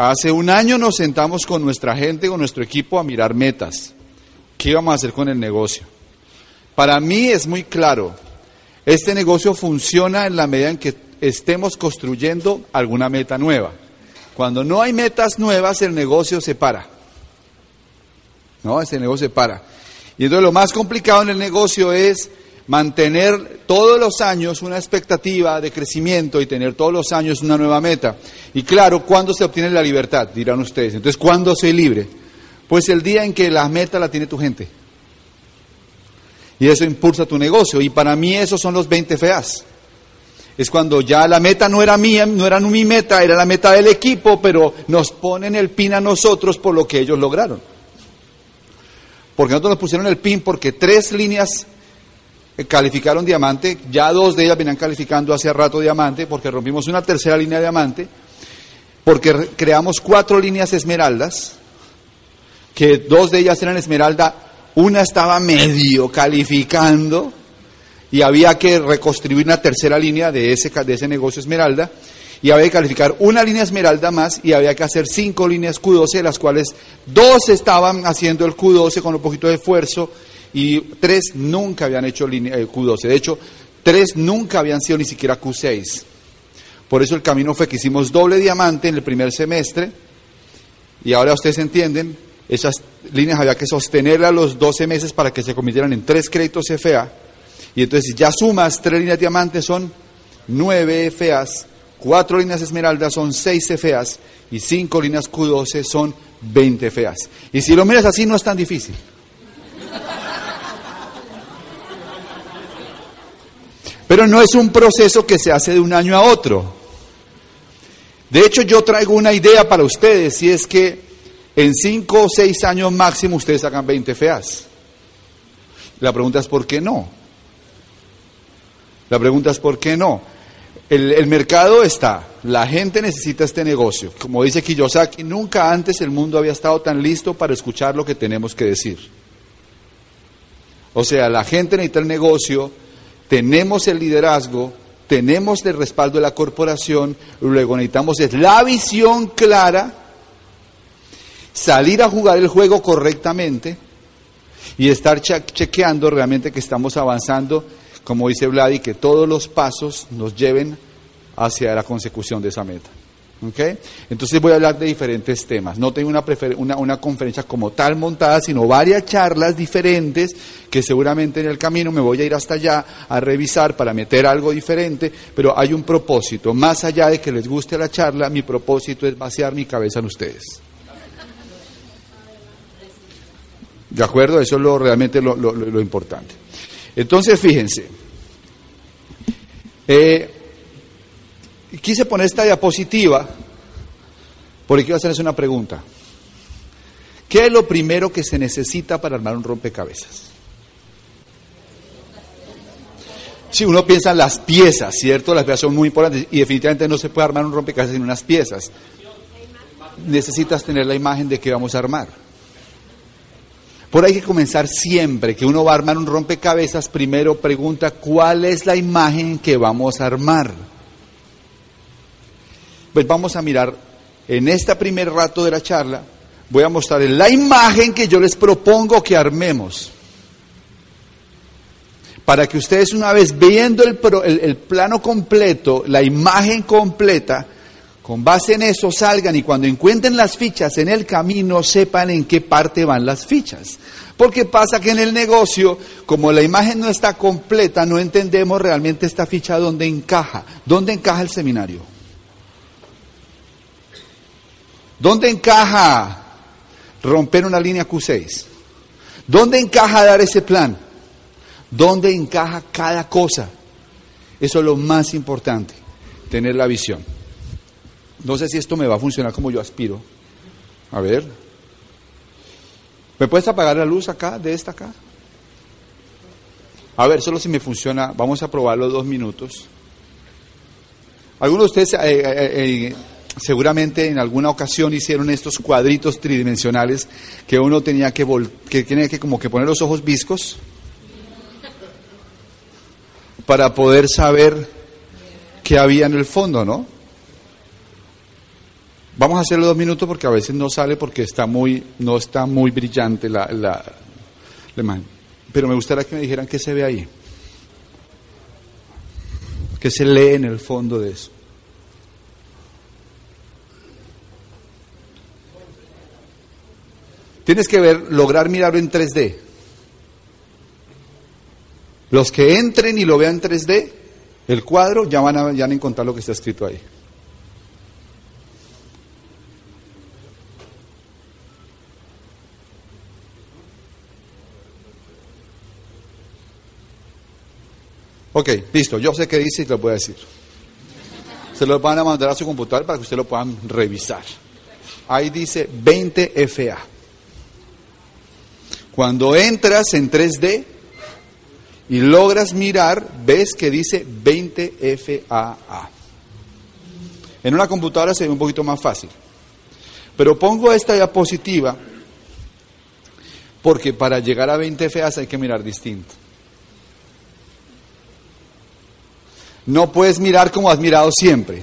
Hace un año nos sentamos con nuestra gente, con nuestro equipo a mirar metas. ¿Qué vamos a hacer con el negocio? Para mí es muy claro, este negocio funciona en la medida en que estemos construyendo alguna meta nueva. Cuando no hay metas nuevas, el negocio se para. ¿No? Ese negocio se para. Y entonces lo más complicado en el negocio es mantener todos los años una expectativa de crecimiento y tener todos los años una nueva meta. Y claro, ¿cuándo se obtiene la libertad? Dirán ustedes. Entonces, ¿cuándo soy libre? Pues el día en que la meta la tiene tu gente. Y eso impulsa tu negocio. Y para mí esos son los 20 feas. Es cuando ya la meta no era mía, no era mi meta, era la meta del equipo, pero nos ponen el pin a nosotros por lo que ellos lograron. Porque nosotros nos pusieron el pin porque tres líneas calificaron diamante, ya dos de ellas venían calificando hace rato diamante, porque rompimos una tercera línea de diamante, porque creamos cuatro líneas esmeraldas, que dos de ellas eran esmeralda, una estaba medio calificando y había que reconstruir una tercera línea de ese, de ese negocio esmeralda y había que calificar una línea esmeralda más y había que hacer cinco líneas Q12, de las cuales dos estaban haciendo el Q12 con un poquito de esfuerzo y tres nunca habían hecho eh, Q12. De hecho, tres nunca habían sido ni siquiera Q6. Por eso el camino fue que hicimos doble diamante en el primer semestre y ahora ustedes entienden, esas líneas había que sostenerlas los 12 meses para que se convirtieran en tres créditos FA. Y entonces ya sumas tres líneas diamantes son nueve FAs, cuatro líneas esmeraldas son seis FAs y cinco líneas Q12 son 20 FAs. Y si lo miras así no es tan difícil. Pero no es un proceso que se hace de un año a otro. De hecho, yo traigo una idea para ustedes, y es que en cinco o seis años máximo ustedes hagan 20 feas. La pregunta es ¿por qué no? La pregunta es ¿por qué no? El, el, mercado está, la gente necesita este negocio. Como dice Kiyosaki, nunca antes el mundo había estado tan listo para escuchar lo que tenemos que decir. O sea, la gente necesita el negocio, tenemos el liderazgo, tenemos el respaldo de la corporación, luego necesitamos es la visión clara, salir a jugar el juego correctamente y estar chequeando realmente que estamos avanzando, como dice Vladi, que todos los pasos nos lleven hacia la consecución de esa meta. ¿Okay? Entonces voy a hablar de diferentes temas. No tengo una, una, una, conferencia como tal montada, sino varias charlas diferentes que seguramente en el camino me voy a ir hasta allá a revisar para meter algo diferente, pero hay un propósito. Más allá de que les guste la charla, mi propósito es vaciar mi cabeza en ustedes. ¿De acuerdo? Eso es lo, realmente lo, lo, lo importante. Entonces, fíjense. Eh, quise poner esta diapositiva porque quiero hacerles una pregunta. ¿Qué es lo primero que se necesita para armar un rompecabezas? Si uno piensa en las piezas, ¿cierto? Las piezas son muy importantes y definitivamente no se puede armar un rompecabezas sin unas piezas. Necesitas tener la imagen de qué vamos a armar. Por ahí hay que comenzar siempre que uno va a armar un rompecabezas, primero pregunta cuál es la imagen que vamos a armar. Pues vamos a mirar en este primer rato de la charla, voy a mostrar la imagen que yo les propongo que armemos. Para que ustedes una vez viendo el, el, plano completo, la imagen completa, con base en eso salgan y cuando encuentren las fichas en el camino sepan en qué parte van las fichas. Porque pasa que en el negocio, como la imagen no está completa, no entendemos realmente esta ficha dónde encaja, dónde encaja el seminario. ¿Dónde encaja romper una línea Q6? ¿Dónde encaja dar ese plan? ¿Dónde encaja cada cosa? Eso es lo más importante, tener la visión. No sé si esto me va a funcionar como yo aspiro. A ver. ¿Me puedes apagar la luz acá, de esta acá? A ver, solo si me funciona. Vamos a probarlo dos minutos. Algunos de ustedes eh, eh, eh, seguramente en alguna ocasión hicieron estos cuadritos tridimensionales que uno tenía que, que, tenía que como que poner los ojos viscos para poder saber qué había en el fondo, ¿no? Vamos a hacerlo dos minutos porque a veces no sale porque está muy, no está muy brillante la, la, la imagen. Pero me gustaría que me dijeran qué se ve ahí. ¿Qué se lee en el fondo de eso? Tienes que ver, lograr mirarlo en 3D. Los que entren y lo vean en 3D, el cuadro, ya van a, ya van a encontrar lo que está escrito ahí. Ok, listo, yo sé qué dice y te lo voy a decir. Se lo van a mandar a su computador para que usted lo puedan revisar. Ahí dice 20 FA. Cuando entras en 3D y logras mirar, ves que dice 20 FAA. En una computadora se ve un poquito más fácil. Pero pongo esta diapositiva porque para llegar a 20 FA hay que mirar distinto. No puedes mirar como has mirado siempre.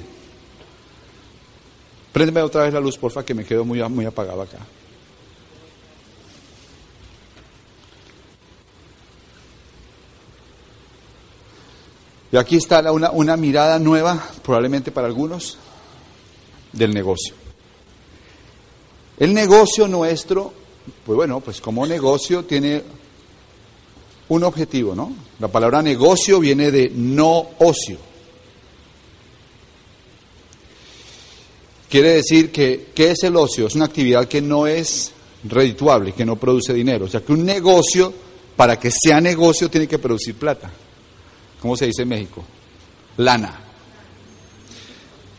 Préndeme otra vez la luz, porfa, que me quedo muy, muy apagado acá. Y aquí está una, una mirada nueva, probablemente para algunos, del negocio. El negocio nuestro, pues bueno, pues como negocio tiene un objetivo, ¿no? La palabra negocio viene de no ocio. Quiere decir que, ¿qué es el ocio? Es una actividad que no es redituable, que no produce dinero. O sea que un negocio, para que sea negocio, tiene que producir plata. ¿Cómo se dice en México? Lana.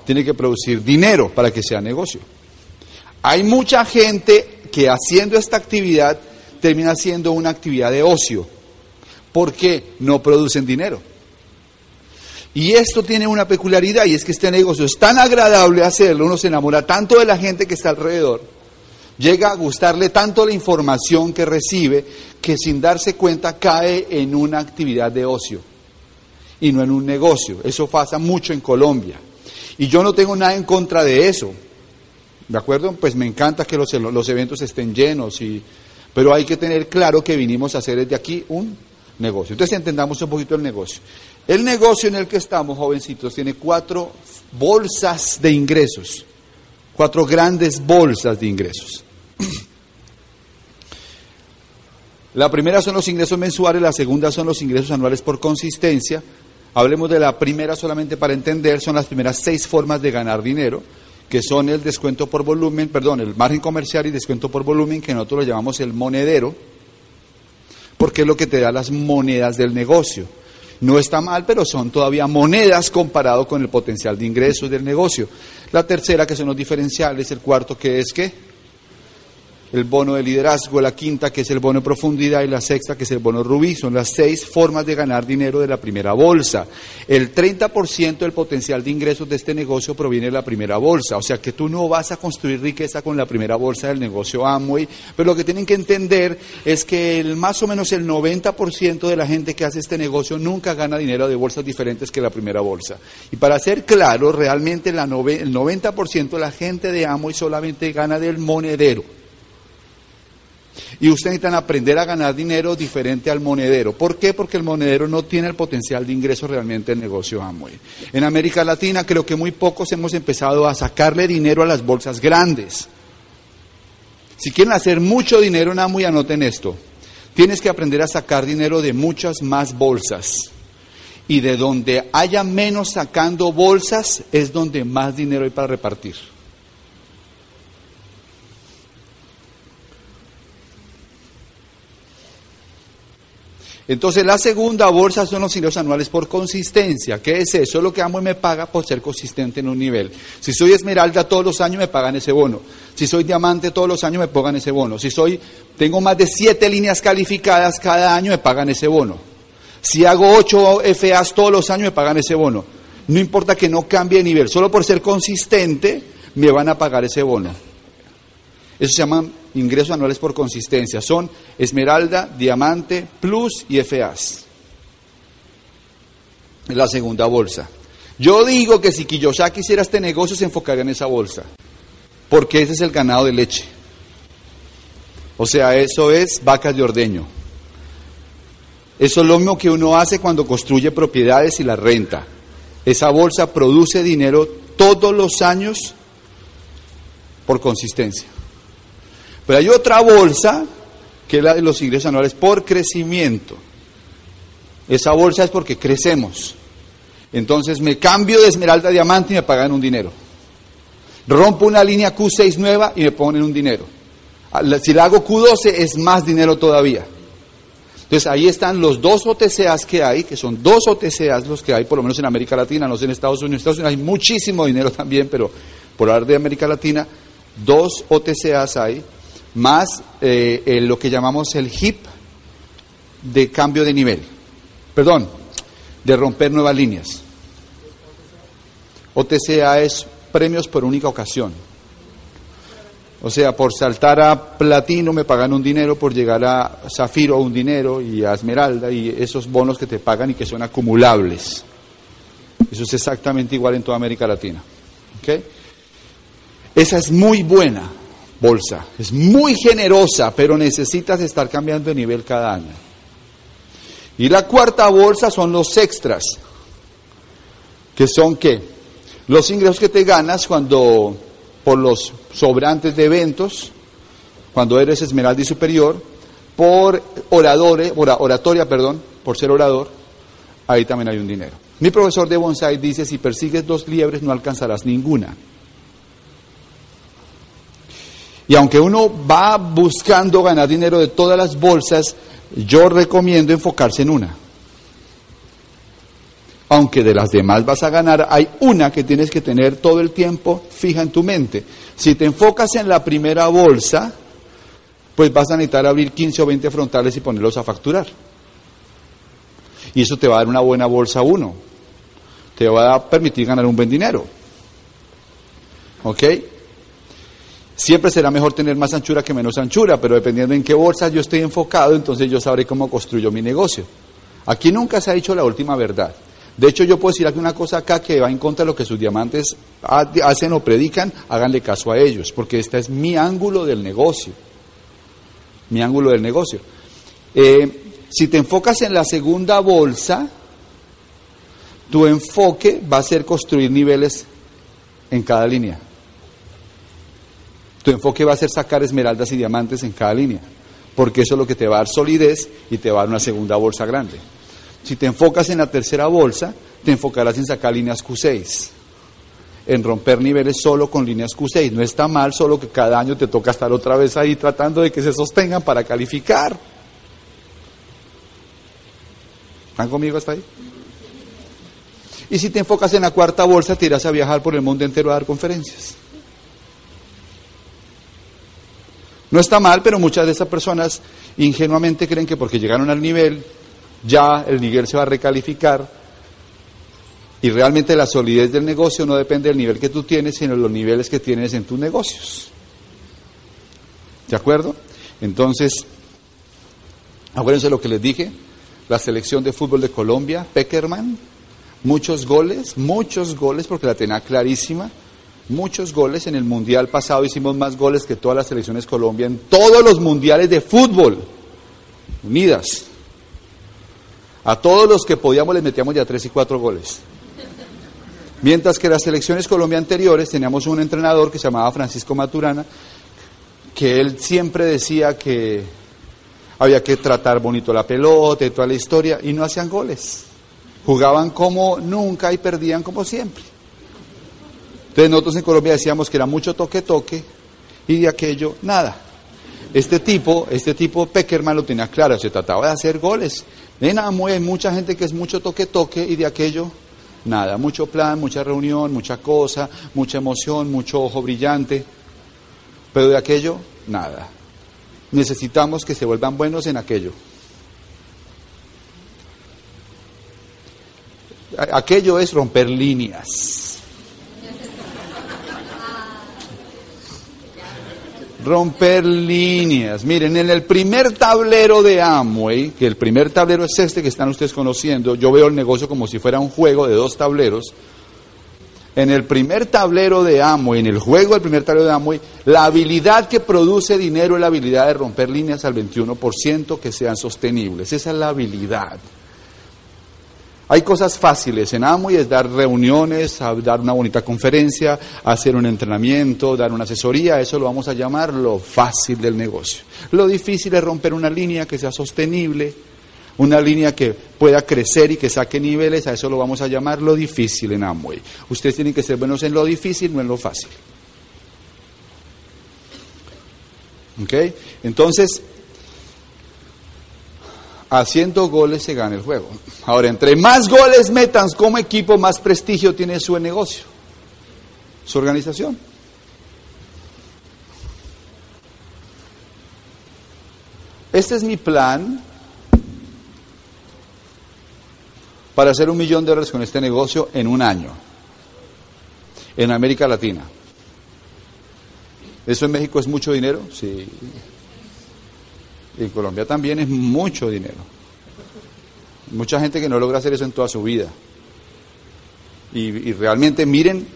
Tiene que producir dinero para que sea negocio. Hay mucha gente que haciendo esta actividad termina siendo una actividad de ocio porque no producen dinero. Y esto tiene una peculiaridad y es que este negocio es tan agradable hacerlo, uno se enamora tanto de la gente que está alrededor, llega a gustarle tanto la información que recibe que sin darse cuenta cae en una actividad de ocio y no en un negocio. Eso pasa mucho en Colombia. Y yo no tengo nada en contra de eso. ¿De acuerdo? Pues me encanta que los, eventos estén llenos, y, pero hay que tener claro que vinimos a hacer desde aquí un negocio. Entonces entendamos un poquito el negocio. El negocio en el que estamos, jovencitos, tiene cuatro bolsas de ingresos, cuatro grandes bolsas de ingresos. La primera son los ingresos mensuales, la segunda son los ingresos anuales por consistencia. Hablemos de la primera solamente para entender, son las primeras seis formas de ganar dinero, que son el descuento por volumen, perdón, el margen comercial y descuento por volumen, que nosotros lo llamamos el monedero porque es lo que te da las monedas del negocio. No está mal, pero son todavía monedas comparado con el potencial de ingresos del negocio. La tercera, que son los diferenciales, el cuarto, que es que el bono de liderazgo, la quinta que es el bono de profundidad y la sexta que es el bono rubí. Son las seis formas de ganar dinero de la primera bolsa. El 30% del potencial de ingresos de este negocio proviene de la primera bolsa. O sea que tú no vas a construir riqueza con la primera bolsa del negocio Amway, pero lo que tienen que entender es que el, más o menos el 90% de la gente que hace este negocio nunca gana dinero de bolsas diferentes que la primera bolsa. Y para ser claro, realmente el 90% de la gente de Amway solamente gana del monedero. Y ustedes necesitan aprender a ganar dinero diferente al monedero. ¿Por qué? Porque el monedero no tiene el potencial de ingreso realmente del negocio Amway. En América Latina creo que muy pocos hemos empezado a sacarle dinero a las bolsas grandes. Si quieren hacer mucho dinero en Amway, anoten esto. Tienes que aprender a sacar dinero de muchas más bolsas. Y de donde haya menos sacando bolsas es donde más dinero hay para repartir. Entonces la segunda bolsa son los ingresos anuales por consistencia. ¿Qué es eso? Lo que amo y me paga por ser consistente en un nivel. Si soy esmeralda todos los años me pagan ese bono. Si soy diamante todos los años me pagan ese bono. Si soy tengo más de siete líneas calificadas cada año me pagan ese bono. Si hago ocho FAs todos los años me pagan ese bono. No importa que no cambie de nivel, solo por ser consistente me van a pagar ese bono. Eso se llaman ingresos anuales por consistencia. Son esmeralda, diamante, plus y FAs. Es la segunda bolsa. Yo digo que si Kiyosaki hiciera este negocio se enfocaría en esa bolsa. porque ese es el ganado de leche. O sea, eso es vacas de ordeño. Eso es lo mismo que uno hace cuando construye propiedades y la renta. Esa bolsa produce dinero todos los años por consistencia. Pero hay otra bolsa que es la de los ingresos anuales por crecimiento. Esa bolsa es porque crecemos. Entonces me cambio de esmeralda a diamante y me pagan un dinero. Rompo una línea Q6 nueva y me ponen un dinero. Si la hago Q12 es más dinero todavía. Entonces ahí están los dos OTCAs que hay, que son dos OTCAs los que hay, por lo menos en América Latina, no sé en Estados Unidos. En Estados Unidos hay muchísimo dinero también, pero por hablar de América Latina, dos OTCAs hay, más eh, lo que llamamos el HIP de cambio de nivel. Perdón, de romper nuevas líneas. OTCA es premios por única ocasión. O sea, por saltar a platino me pagan un dinero, por llegar a zafiro un dinero y a esmeralda y esos bonos que te pagan y que son acumulables. Eso es exactamente igual en toda América Latina. Esa es muy buena bolsa, es muy generosa, pero necesitas estar cambiando de nivel cada año. Y la cuarta bolsa son los extras, que son qué? Los ingresos que te ganas cuando por los sobrantes de eventos, cuando eres esmeralda y superior, por oradores, oratoria, perdón, por ser orador, ahí también hay un dinero. Mi profesor de bonsai dice, si persigues dos liebres no alcanzarás ninguna. Y aunque uno va buscando ganar dinero de todas las bolsas, yo recomiendo enfocarse en una aunque de las demás vas a ganar, hay una que tienes que tener todo el tiempo fija en tu mente. Si te enfocas en la primera bolsa, pues vas a necesitar abrir 15 o 20 frontales y ponerlos a facturar. Y eso te va a dar una buena bolsa uno. Te va a permitir ganar un buen dinero. ¿Ok? Siempre será mejor tener más anchura que menos anchura, pero dependiendo en qué bolsa yo estoy enfocado, entonces yo sabré cómo construyo mi negocio. Aquí nunca se ha dicho la última verdad. De hecho, yo puedo decir aquí una cosa acá que va en contra de lo que sus diamantes hacen o predican, háganle caso a ellos, porque este es mi ángulo del negocio. Mi ángulo del negocio. Eh, si te enfocas en la segunda bolsa, tu enfoque va a ser construir niveles en cada línea. Tu enfoque va a ser sacar esmeraldas y diamantes en cada línea, porque eso es lo que te va a dar solidez y te va a dar una segunda bolsa grande. Si te enfocas en la tercera bolsa, te enfocarás en sacar líneas Q6, en romper niveles solo con líneas Q6. No está mal, solo que cada año te toca estar otra vez ahí tratando de que se sostengan para calificar. ¿Están conmigo hasta ahí? Y si te enfocas en la cuarta bolsa, te irás a viajar por el mundo entero a dar conferencias. No está mal, pero muchas de esas personas ingenuamente creen que porque llegaron al nivel ya el nivel se va a recalificar y realmente la solidez del negocio no depende del nivel que tú tienes, sino de los niveles que tienes en tus negocios. ¿De acuerdo? Entonces, acuérdense lo que les dije, la selección de fútbol de Colombia, Peckerman, muchos goles, muchos goles, porque la tenía clarísima, muchos goles. En el mundial pasado hicimos más goles que todas las selecciones Colombia en todos los mundiales de fútbol, unidas. A todos los que podíamos les metíamos ya tres y cuatro goles. Mientras que las selecciones Colombia anteriores teníamos un entrenador que se llamaba Francisco Maturana, que él siempre decía que había que tratar bonito la pelota y toda la historia, y no hacían goles. Jugaban como nunca y perdían como siempre. Entonces nosotros en Colombia decíamos que era mucho toque-toque y de aquello nada. Este tipo, este tipo Peckerman lo tenía claro, se trataba de hacer goles. En Amway hay mucha gente que es mucho toque-toque y de aquello nada. Mucho plan, mucha reunión, mucha cosa, mucha emoción, mucho ojo brillante. Pero de aquello, nada. Necesitamos que se vuelvan buenos en aquello. Aquello es romper líneas. Romper líneas. Miren, en el primer tablero de Amway, que el primer tablero es este que están ustedes conociendo, yo veo el negocio como si fuera un juego de dos tableros. En el primer tablero de Amway, en el juego del primer tablero de Amway, la habilidad que produce dinero es la habilidad de romper líneas al 21% que sean sostenibles. Esa es la habilidad. Hay cosas fáciles en Amway, es dar reuniones, dar una bonita conferencia, hacer un entrenamiento, dar una asesoría, eso lo vamos a llamar lo fácil del negocio. Lo difícil es romper una línea que sea sostenible, una línea que pueda crecer y que saque niveles, a eso lo vamos a llamar lo difícil en Amway. Ustedes tienen que ser buenos en lo difícil, no en lo fácil. ¿Ok? Entonces, haciendo goles se gana el juego. Ahora, entre más goles metan como equipo, más prestigio tiene su negocio, su organización. Este es mi plan para hacer un millón de dólares con este negocio en un año, en América Latina. ¿Eso en México es mucho dinero? Sí. En Colombia también es mucho dinero. Mucha gente que no logra hacer eso en toda su vida. Y, realmente miren,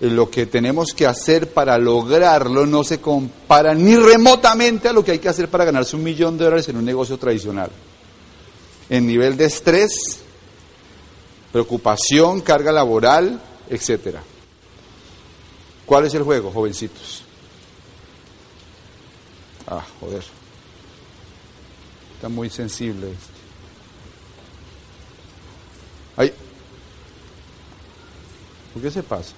lo que tenemos que hacer para lograrlo no se compara ni remotamente a lo que hay que hacer para ganarse un millón de dólares en un negocio tradicional en nivel de estrés, preocupación, carga laboral, etcétera. ¿Cuál es el juego, jovencitos? Ah, joder. Está muy sensible este. Ay. ¿Por qué se pasa?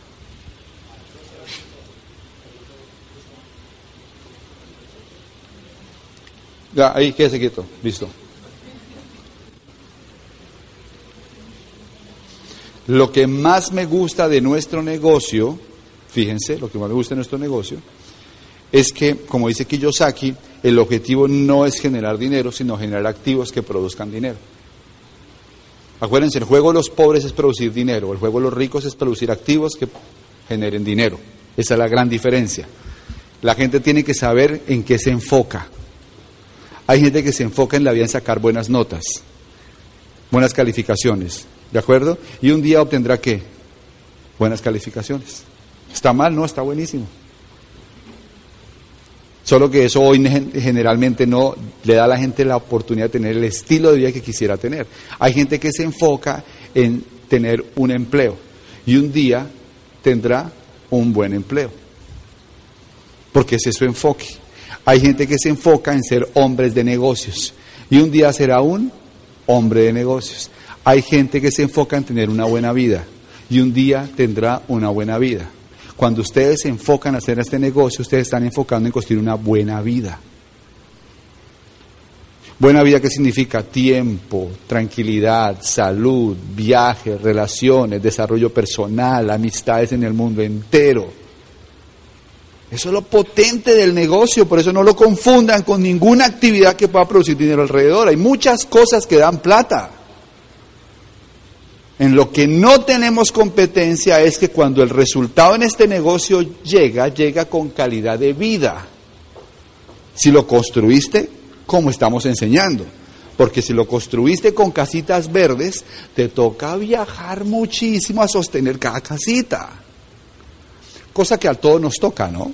Ya, ahí quédese quieto, listo. Lo que más me gusta de nuestro negocio, fíjense, lo que más me gusta de nuestro negocio, es que, como dice Kiyosaki, el objetivo no es generar dinero, sino generar activos que produzcan dinero. Acuérdense, el juego de los pobres es producir dinero, el juego de los ricos es producir activos que generen dinero. Esa es la gran diferencia. La gente tiene que saber en qué se enfoca. Hay gente que se enfoca en la vida en sacar buenas notas, buenas calificaciones. ¿De acuerdo? Y un día obtendrá qué? Buenas calificaciones. ¿Está mal? No, está buenísimo. Solo que eso hoy generalmente no le da a la gente la oportunidad de tener el estilo de vida que quisiera tener. Hay gente que se enfoca en tener un empleo y un día tendrá un buen empleo. Porque ese es su enfoque. Hay gente que se enfoca en ser hombres de negocios y un día será un hombre de negocios. Hay gente que se enfoca en tener una buena vida y un día tendrá una buena vida. Cuando ustedes se enfocan en hacer este negocio, ustedes están enfocando en construir una buena vida. Buena vida, ¿qué significa? Tiempo, tranquilidad, salud, viajes, relaciones, desarrollo personal, amistades en el mundo entero. Eso es lo potente del negocio, por eso no lo confundan con ninguna actividad que pueda producir dinero alrededor. Hay muchas cosas que dan plata. En lo que no tenemos competencia es que cuando el resultado en este negocio llega, llega con calidad de vida. Si lo construiste, como estamos enseñando. Porque si lo construiste con casitas verdes, te toca viajar muchísimo a sostener cada casita. Cosa que a todos nos toca, ¿no?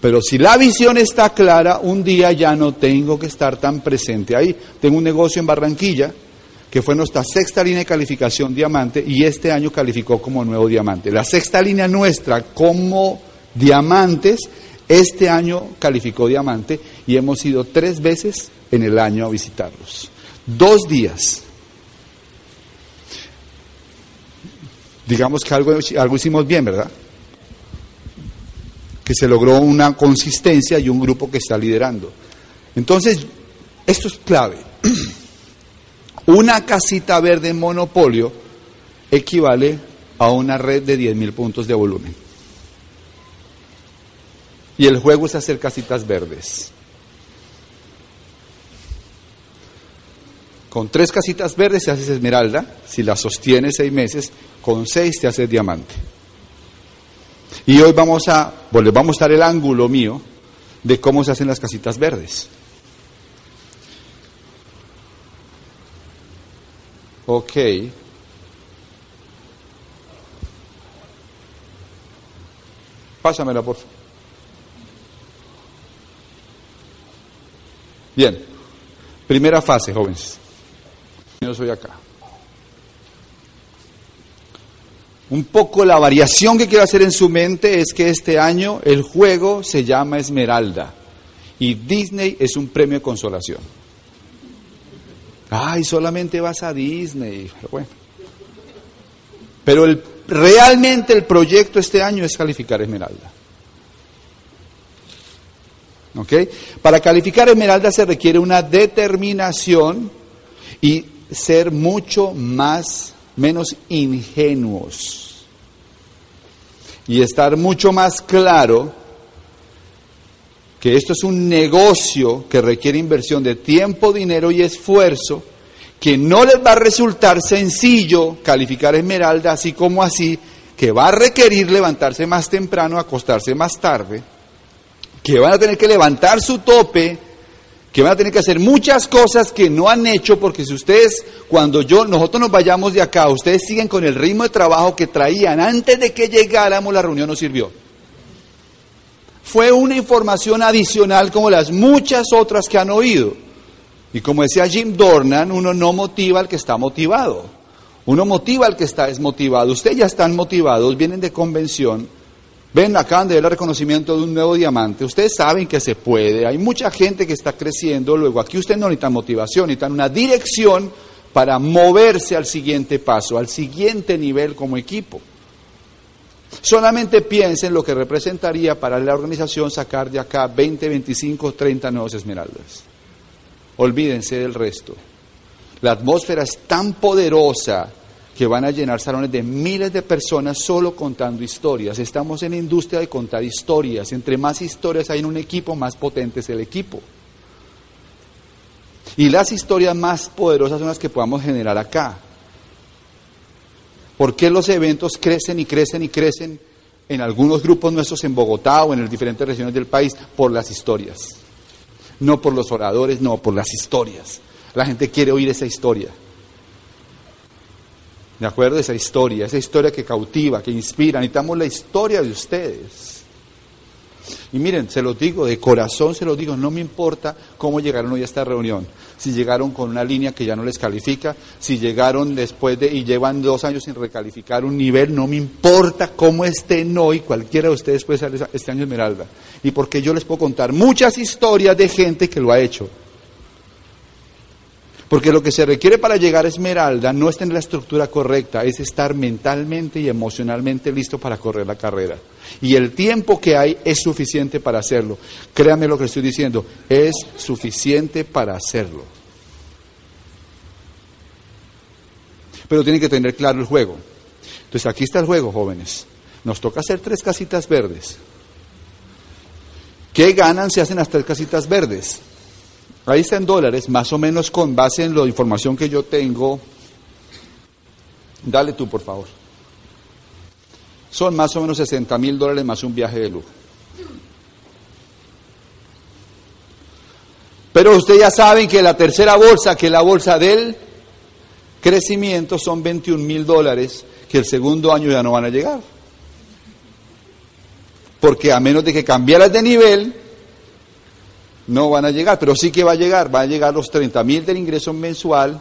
Pero si la visión está clara, un día ya no tengo que estar tan presente ahí. Tengo un negocio en Barranquilla que fue nuestra sexta línea de calificación diamante y este año calificó como nuevo diamante. La sexta línea nuestra como diamantes, este año calificó diamante y hemos ido tres veces en el año a visitarlos. Dos días. Digamos que algo, algo hicimos bien, ¿verdad? Que se logró una consistencia y un grupo que está liderando. Entonces, esto es clave. Una casita verde en monopolio equivale a una red de 10.000 puntos de volumen. Y el juego es hacer casitas verdes. Con tres casitas verdes se haces esmeralda, si la sostienes seis meses, con seis te haces diamante. Y hoy vamos a, vamos a mostrar el ángulo mío de cómo se hacen las casitas verdes. Ok. Pásamela, por favor. Bien. Primera fase, jóvenes. Yo soy acá. Un poco la variación que quiero hacer en su mente es que este año el juego se llama Esmeralda y Disney es un premio de consolación. Ay, solamente vas a Disney. Pero bueno. Pero el, realmente el proyecto este año es calificar Esmeralda. ¿Ok? Para calificar Esmeralda se requiere una determinación y ser mucho más, menos ingenuos. Y estar mucho más claro que esto es un negocio que requiere inversión de tiempo, dinero y esfuerzo, que no les va a resultar sencillo calificar Esmeralda así como así, que va a requerir levantarse más temprano, acostarse más tarde, que van a tener que levantar su tope, que van a tener que hacer muchas cosas que no han hecho, porque si ustedes, cuando yo, nosotros nos vayamos de acá, ustedes siguen con el ritmo de trabajo que traían antes de que llegáramos, la reunión no sirvió fue una información adicional como las muchas otras que han oído. Y como decía Jim Dornan, uno no motiva al que está motivado. Uno motiva al que está desmotivado. Ustedes ya están motivados, vienen de convención. Ven, acaban de ver el reconocimiento de un nuevo diamante. Ustedes saben que se puede. Hay mucha gente que está creciendo. Luego, aquí ustedes no necesitan motivación, necesitan una dirección para moverse al siguiente paso, al siguiente nivel como equipo. Solamente piensen lo que representaría para la organización sacar de acá 20, 25, 30 nuevos esmeraldas. Olvídense del resto. La atmósfera es tan poderosa que van a llenar salones de miles de personas solo contando historias. Estamos en la industria de contar historias. Entre más historias hay en un equipo, más potente es el equipo. Y las historias más poderosas son las que podamos generar acá. ¿Por qué los eventos crecen y crecen y crecen en algunos grupos nuestros en Bogotá o en las diferentes regiones del país? Por las historias. No por los oradores, no, por las historias. La gente quiere oír esa historia. ¿De acuerdo? Esa historia, esa historia que cautiva, que inspira. Necesitamos la historia de ustedes. Y miren, se los digo, de corazón se los digo, no me importa cómo llegaron hoy a esta reunión. Si llegaron con una línea que ya no les califica, si llegaron después de y llevan dos años sin recalificar un nivel, no me importa cómo estén hoy, cualquiera de ustedes puede ser este año Esmeralda. Y porque yo les puedo contar muchas historias de gente que lo ha hecho. Porque lo que se requiere para llegar a Esmeralda no es tener la estructura correcta, es estar mentalmente y emocionalmente listo para correr la carrera. Y el tiempo que hay es suficiente para hacerlo. Créame lo que estoy diciendo, es suficiente para hacerlo. Pero tienen que tener claro el juego. Entonces aquí está el juego, jóvenes. Nos toca hacer tres casitas verdes. ¿Qué ganan si hacen las tres casitas verdes? Ahí está en dólares, más o menos con base en la información que yo tengo. Dale tú, por favor. Son más o menos 60 mil dólares más un viaje de lujo. Pero ustedes ya saben que la tercera bolsa, que es la bolsa del crecimiento, son 21 mil dólares, que el segundo año ya no van a llegar. Porque a menos de que cambiaras de nivel, no van a llegar, pero sí que va a llegar, va a llegar los 30 mil del ingreso mensual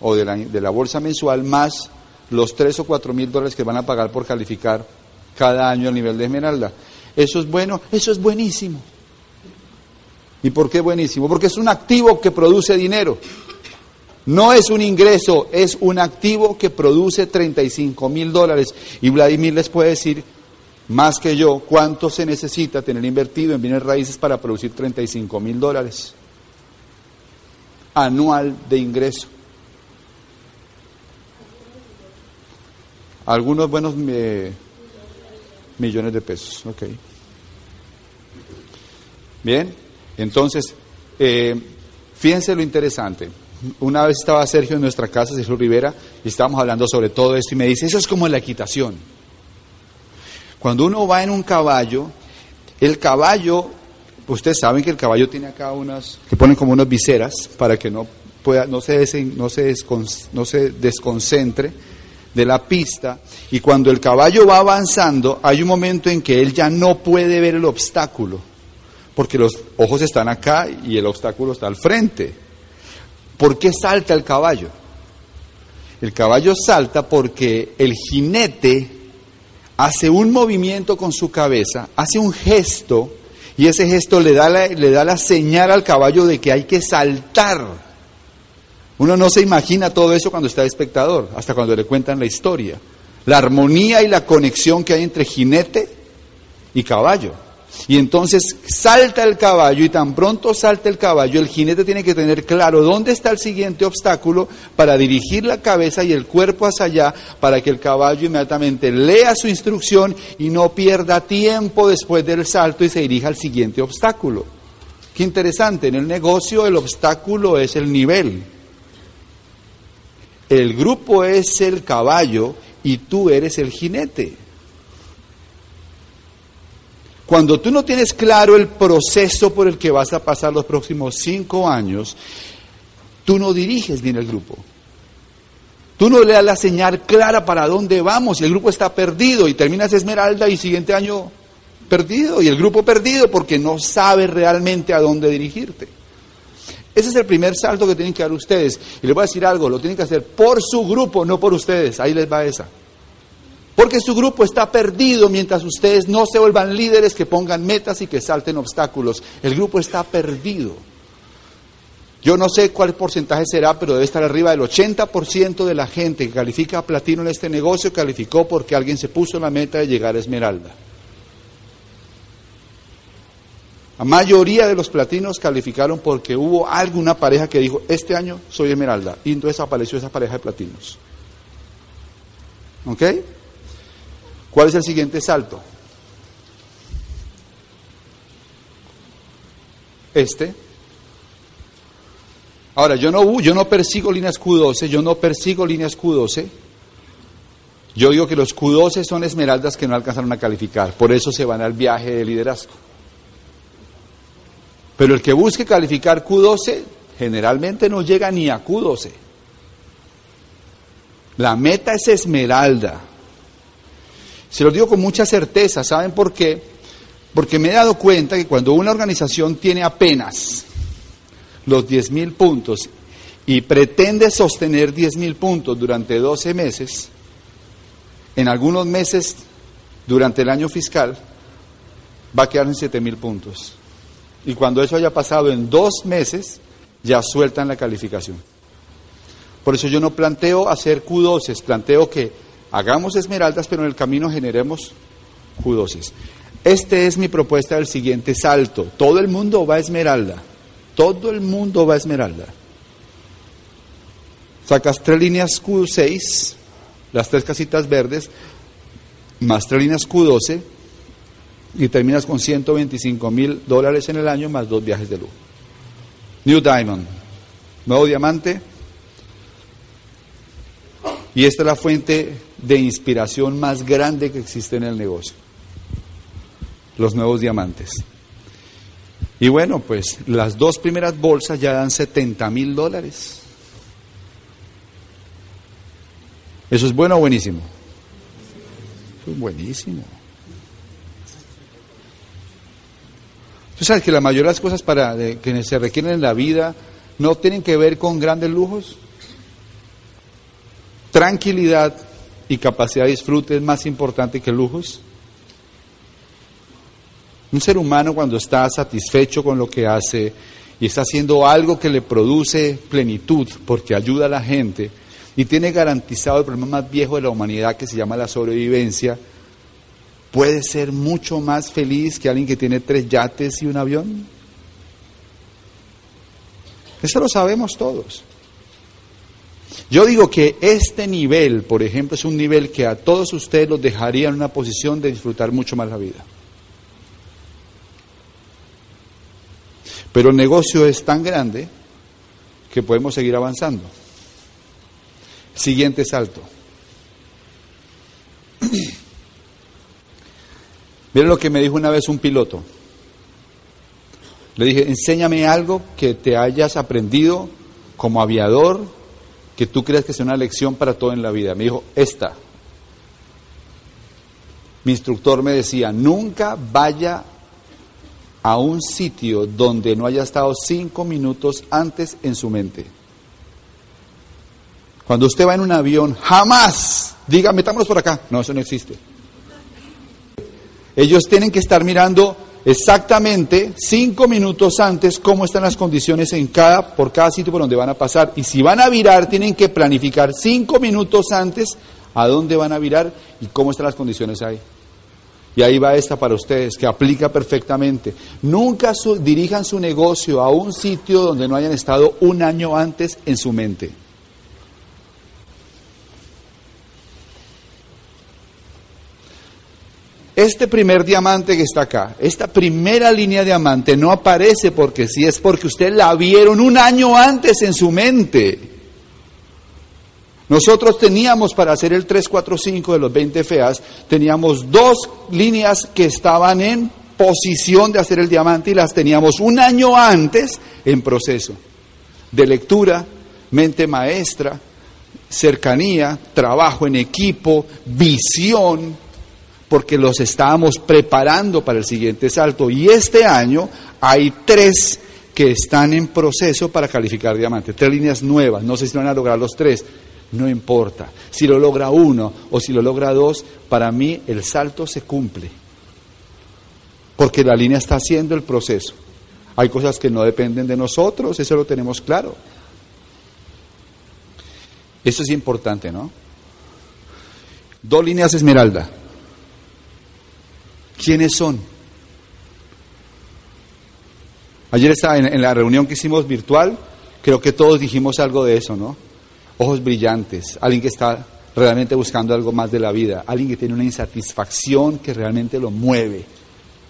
o de la, de la, bolsa mensual más los 3 o 4 mil dólares que van a pagar por calificar cada año al nivel de Esmeralda. Eso es bueno, eso es buenísimo. ¿Y por qué buenísimo? Porque es un activo que produce dinero. No es un ingreso, es un activo que produce 35 mil dólares. Y Vladimir les puede decir más que yo, ¿cuánto se necesita tener invertido en bienes raíces para producir 35 mil dólares anual de ingreso? Algunos buenos eh, millones de pesos, ok. Bien, entonces, eh, fíjense lo interesante. Una vez estaba Sergio en nuestra casa, Sergio Rivera, y estábamos hablando sobre todo esto, y me dice, eso es como la equitación. Cuando uno va en un caballo, el caballo, ustedes saben que el caballo tiene acá unas, que ponen como unas viseras para que no pueda, no se, no se, no se desconcentre. de la pista y cuando el caballo va avanzando hay un momento en que él ya no puede ver el obstáculo porque los ojos están acá y el obstáculo está al frente. ¿Por qué salta el caballo? El caballo salta porque el jinete hace un movimiento con su cabeza, hace un gesto y ese gesto le da la, le da la señal al caballo de que hay que saltar. Uno no se imagina todo eso cuando está espectador, hasta cuando le cuentan la historia. La armonía y la conexión que hay entre jinete y caballo. Y entonces salta el caballo y tan pronto salta el caballo, el jinete tiene que tener claro dónde está el siguiente obstáculo para dirigir la cabeza y el cuerpo hacia allá para que el caballo inmediatamente lea su instrucción y no pierda tiempo después del salto y se dirija al siguiente obstáculo. Qué interesante, en el negocio el obstáculo es el nivel. El grupo es el caballo y tú eres el jinete. Cuando tú no tienes claro el proceso por el que vas a pasar los próximos cinco años, tú no diriges bien el grupo. Tú no le das la señal clara para dónde vamos y el grupo está perdido y terminas Esmeralda y siguiente año perdido y el grupo perdido porque no sabe realmente a dónde dirigirte. Ese es el primer salto que tienen que dar ustedes. Y les voy a decir algo, lo tienen que hacer por su grupo, no por ustedes. Ahí les va esa. Porque su grupo está perdido mientras ustedes no se vuelvan líderes que pongan metas y que salten obstáculos. El grupo está perdido. Yo no sé cuál porcentaje será, pero debe estar arriba del 80% de la gente que califica a platino en este negocio calificó porque alguien se puso la meta de llegar a esmeralda. La mayoría de los platinos calificaron porque hubo alguna pareja que dijo, este año soy esmeralda. Y entonces apareció esa pareja de platinos. ¿Ok? ¿Cuál es el siguiente salto? Este. Ahora, yo no, yo no persigo líneas Q12, yo no persigo líneas Q12. Yo digo que los Q12 son esmeraldas que no alcanzaron a calificar, por eso se van al viaje de liderazgo. Pero el que busque calificar Q12 generalmente no llega ni a Q12. La meta es esmeralda. Se lo digo con mucha certeza, ¿saben por qué? Porque me he dado cuenta que cuando una organización tiene apenas los 10 mil puntos y pretende sostener 10 mil puntos durante 12 meses, en algunos meses durante el año fiscal va a quedar en 7 mil puntos. Y cuando eso haya pasado en dos meses, ya sueltan la calificación. Por eso yo no planteo hacer Q12, planteo que hagamos esmeraldas, pero en el camino generemos Q12. Esta es mi propuesta del siguiente salto. Todo el mundo va a esmeralda. Todo el mundo va a esmeralda. Sacas tres líneas Q6, las tres casitas verdes, más tres líneas Q12 y terminas con 125 mil dólares en el año más dos viajes de lujo. New Diamond, nuevo diamante. Y esta es la fuente de inspiración más grande que existe en el negocio. Los nuevos diamantes. Y bueno, pues las dos primeras bolsas ya dan 70 mil dólares. ¿Eso es bueno o buenísimo? Es buenísimo. Tú sabes que la mayoría de las cosas para, que se requieren en la vida no tienen que ver con grandes lujos. Tranquilidad y capacidad de disfrute es más importante que lujos. Un ser humano cuando está satisfecho con lo que hace y está haciendo algo que le produce plenitud porque ayuda a la gente y tiene garantizado el problema más viejo de la humanidad que se llama la sobrevivencia, puede ser mucho más feliz que alguien que tiene tres yates y un avión? Eso lo sabemos todos. Yo digo que este nivel, por ejemplo, es un nivel que a todos ustedes los dejaría en una posición de disfrutar mucho más la vida. Pero el negocio es tan grande que podemos seguir avanzando. Siguiente salto. Miren lo que me dijo una vez un piloto. Le dije, enséñame algo que te hayas aprendido como aviador que tú creas que sea una lección para todo en la vida. Me dijo, esta. Mi instructor me decía, nunca vaya a un sitio donde no haya estado cinco minutos antes en su mente. Cuando usted va en un avión, jamás diga, metámonos por acá. No, eso no existe. Ellos tienen que estar mirando exactamente cinco minutos antes cómo están las condiciones en cada, por cada sitio por donde van a pasar. Y si van a virar, tienen que planificar cinco minutos antes a dónde van a virar y cómo están las condiciones ahí. Y ahí va esta para ustedes, que aplica perfectamente. Nunca dirijan su negocio a un sitio donde no hayan estado un año antes en su mente. Este primer diamante que está acá, esta primera línea de diamante no aparece porque sí, es porque usted la vieron un año antes en su mente. Nosotros teníamos para hacer el 345 de los 20 feas, teníamos dos líneas que estaban en posición de hacer el diamante y las teníamos un año antes en proceso de lectura, mente maestra, cercanía, trabajo en equipo, visión, porque los estábamos preparando para el siguiente salto. Y este año hay tres que están en proceso para calificar diamante, tres líneas nuevas, no sé si van a lograr los tres, no importa. Si lo logra uno o si lo logra dos, para mí el salto se cumple, porque la línea está haciendo el proceso. Hay cosas que no dependen de nosotros, eso lo tenemos claro. Eso es importante, ¿no? Dos líneas esmeralda. ¿Quiénes son? Ayer estaba en, la reunión que hicimos virtual, creo que todos dijimos algo de eso, ¿no? Ojos brillantes, alguien que está realmente buscando algo más de la vida, alguien que tiene una insatisfacción que realmente lo mueve.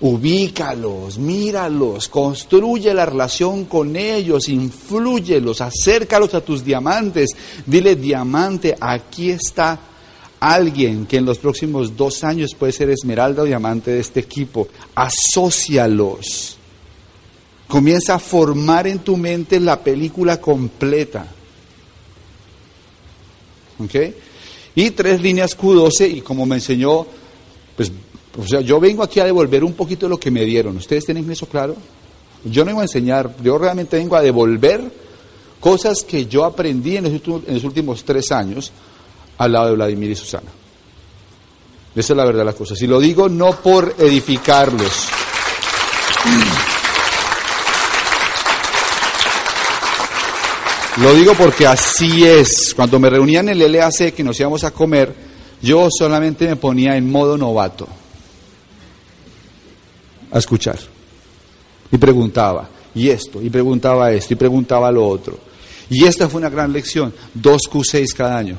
Ubícalos, míralos, construye la relación con ellos, influyelos, acércalos a tus diamantes. Dile, diamante, aquí está alguien que en los próximos dos años puede ser esmeralda o diamante de este equipo. Asocialos. Comienza a formar en tu mente la película completa. ¿Ok? Y tres líneas Q12, y como me enseñó, pues, o sea, yo vengo aquí a devolver un poquito de lo que me dieron. ¿Ustedes tienen eso claro? Yo no vengo a enseñar, yo realmente vengo a devolver cosas que yo aprendí en en los últimos tres años al lado de Vladimir y Susana. Esa es la verdad de las cosas. Y lo digo no por edificarlos. Lo digo porque así es. Cuando me reunían en el LAC que nos íbamos a comer, yo solamente me ponía en modo novato a escuchar. Y preguntaba, y esto, y preguntaba esto, y preguntaba lo otro. Y esta fue una gran lección, dos Q6 cada año.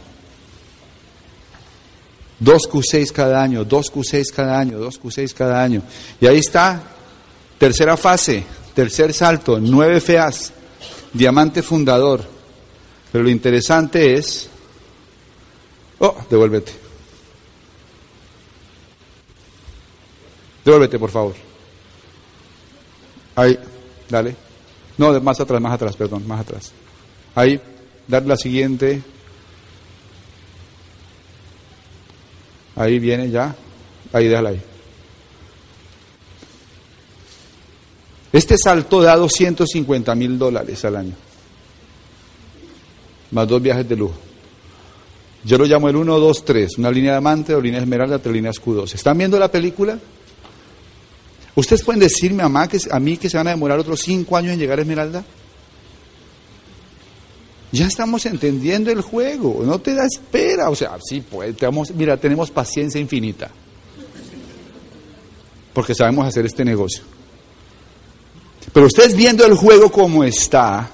Dos Q6 cada año, dos Q6 cada año, dos Q6 cada año. Y ahí está, tercera fase, tercer salto, nueve feas, diamante fundador. Pero lo interesante es, oh, devuélvete. Devuélvete, por favor. Ahí, dale. No, más atrás, más atrás, perdón, más atrás. Ahí, dar la siguiente. Ahí viene ya. Ahí déjala ahí. Este salto da 250 mil dólares al año. Más dos viajes de lujo. Yo lo llamo el 1, 2, 3. Una línea de diamante, dos líneas esmeralda, tres líneas escudos. ¿Están viendo la película? ¿Ustedes pueden decirme a mí que se van a demorar otros cinco años en llegar a Esmeralda? Ya estamos entendiendo el juego, no te da espera, o sea, sí, pues, mira, tenemos paciencia infinita, porque sabemos hacer este negocio. Pero ustedes viendo el juego como está,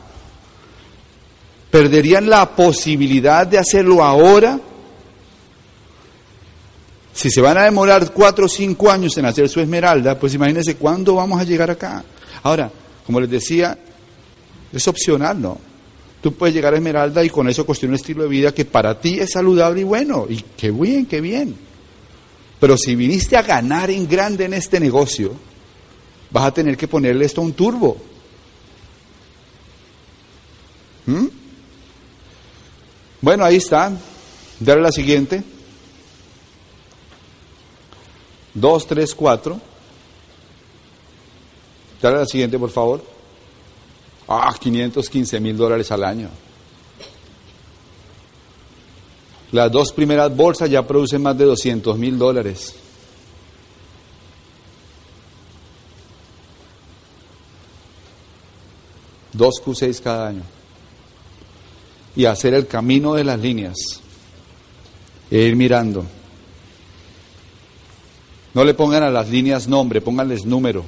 perderían la posibilidad de hacerlo ahora. Si se van a demorar cuatro o cinco años en hacer su esmeralda, pues imagínense cuándo vamos a llegar acá. Ahora, como les decía, es opcional, ¿no? Tú puedes llegar a Esmeralda y con eso construir un estilo de vida que para ti es saludable y bueno. Y qué bien, qué bien. Pero si viniste a ganar en grande en este negocio, vas a tener que ponerle esto a un turbo. ¿Mm? Bueno, ahí está. Dale la siguiente. 2, 3, 4. Dale la siguiente, por favor. Ah, 515 mil dólares al año. Las dos primeras bolsas ya producen más de 200 mil dólares. Dos Q6 cada año. Y hacer el camino de las líneas. E ir mirando. No le pongan a las líneas nombre, pónganles número.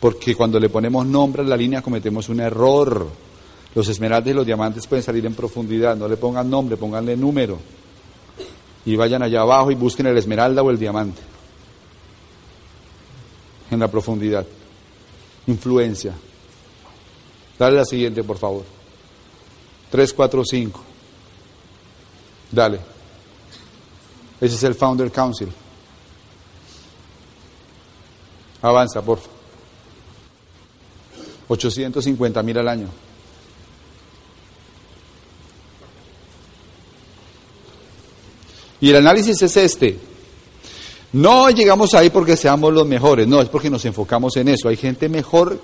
Porque cuando le ponemos nombre a la línea cometemos un error. Los esmeraldas y los diamantes pueden salir en profundidad. No le pongan nombre, pónganle número. Y vayan allá abajo y busquen el esmeralda o el diamante. En la profundidad. Influencia. Dale la siguiente, por favor. 3, 4, 5. Dale. Ese es el Founder Council. Avanza, por favor. 850 mil al año. Y el análisis es este. No llegamos ahí porque seamos los mejores, no, es porque nos enfocamos en eso. Hay gente mejor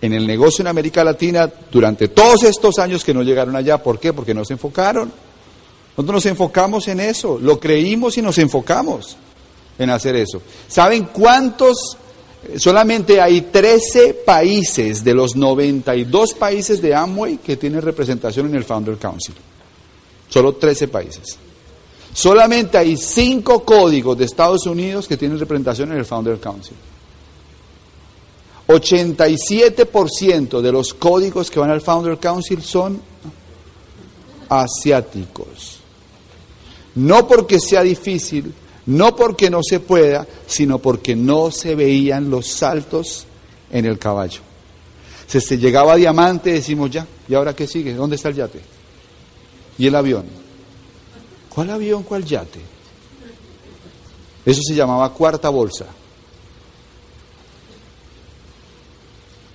en el negocio en América Latina durante todos estos años que no llegaron allá. ¿Por qué? Porque no se enfocaron. Nosotros nos enfocamos en eso, lo creímos y nos enfocamos en hacer eso. ¿Saben cuántos? Solamente hay 13 países de los 92 países de Amway que tienen representación en el Founder Council. Solo 13 países. Solamente hay 5 códigos de Estados Unidos que tienen representación en el Founder Council. 87% de los códigos que van al Founder Council son asiáticos. No porque sea difícil, no porque no se pueda, sino porque no se veían los saltos en el caballo. Si se llegaba a diamante, decimos ya, ¿y ahora qué sigue? ¿Dónde está el yate? ¿Y el avión? ¿Cuál avión, cuál yate? Eso se llamaba cuarta bolsa.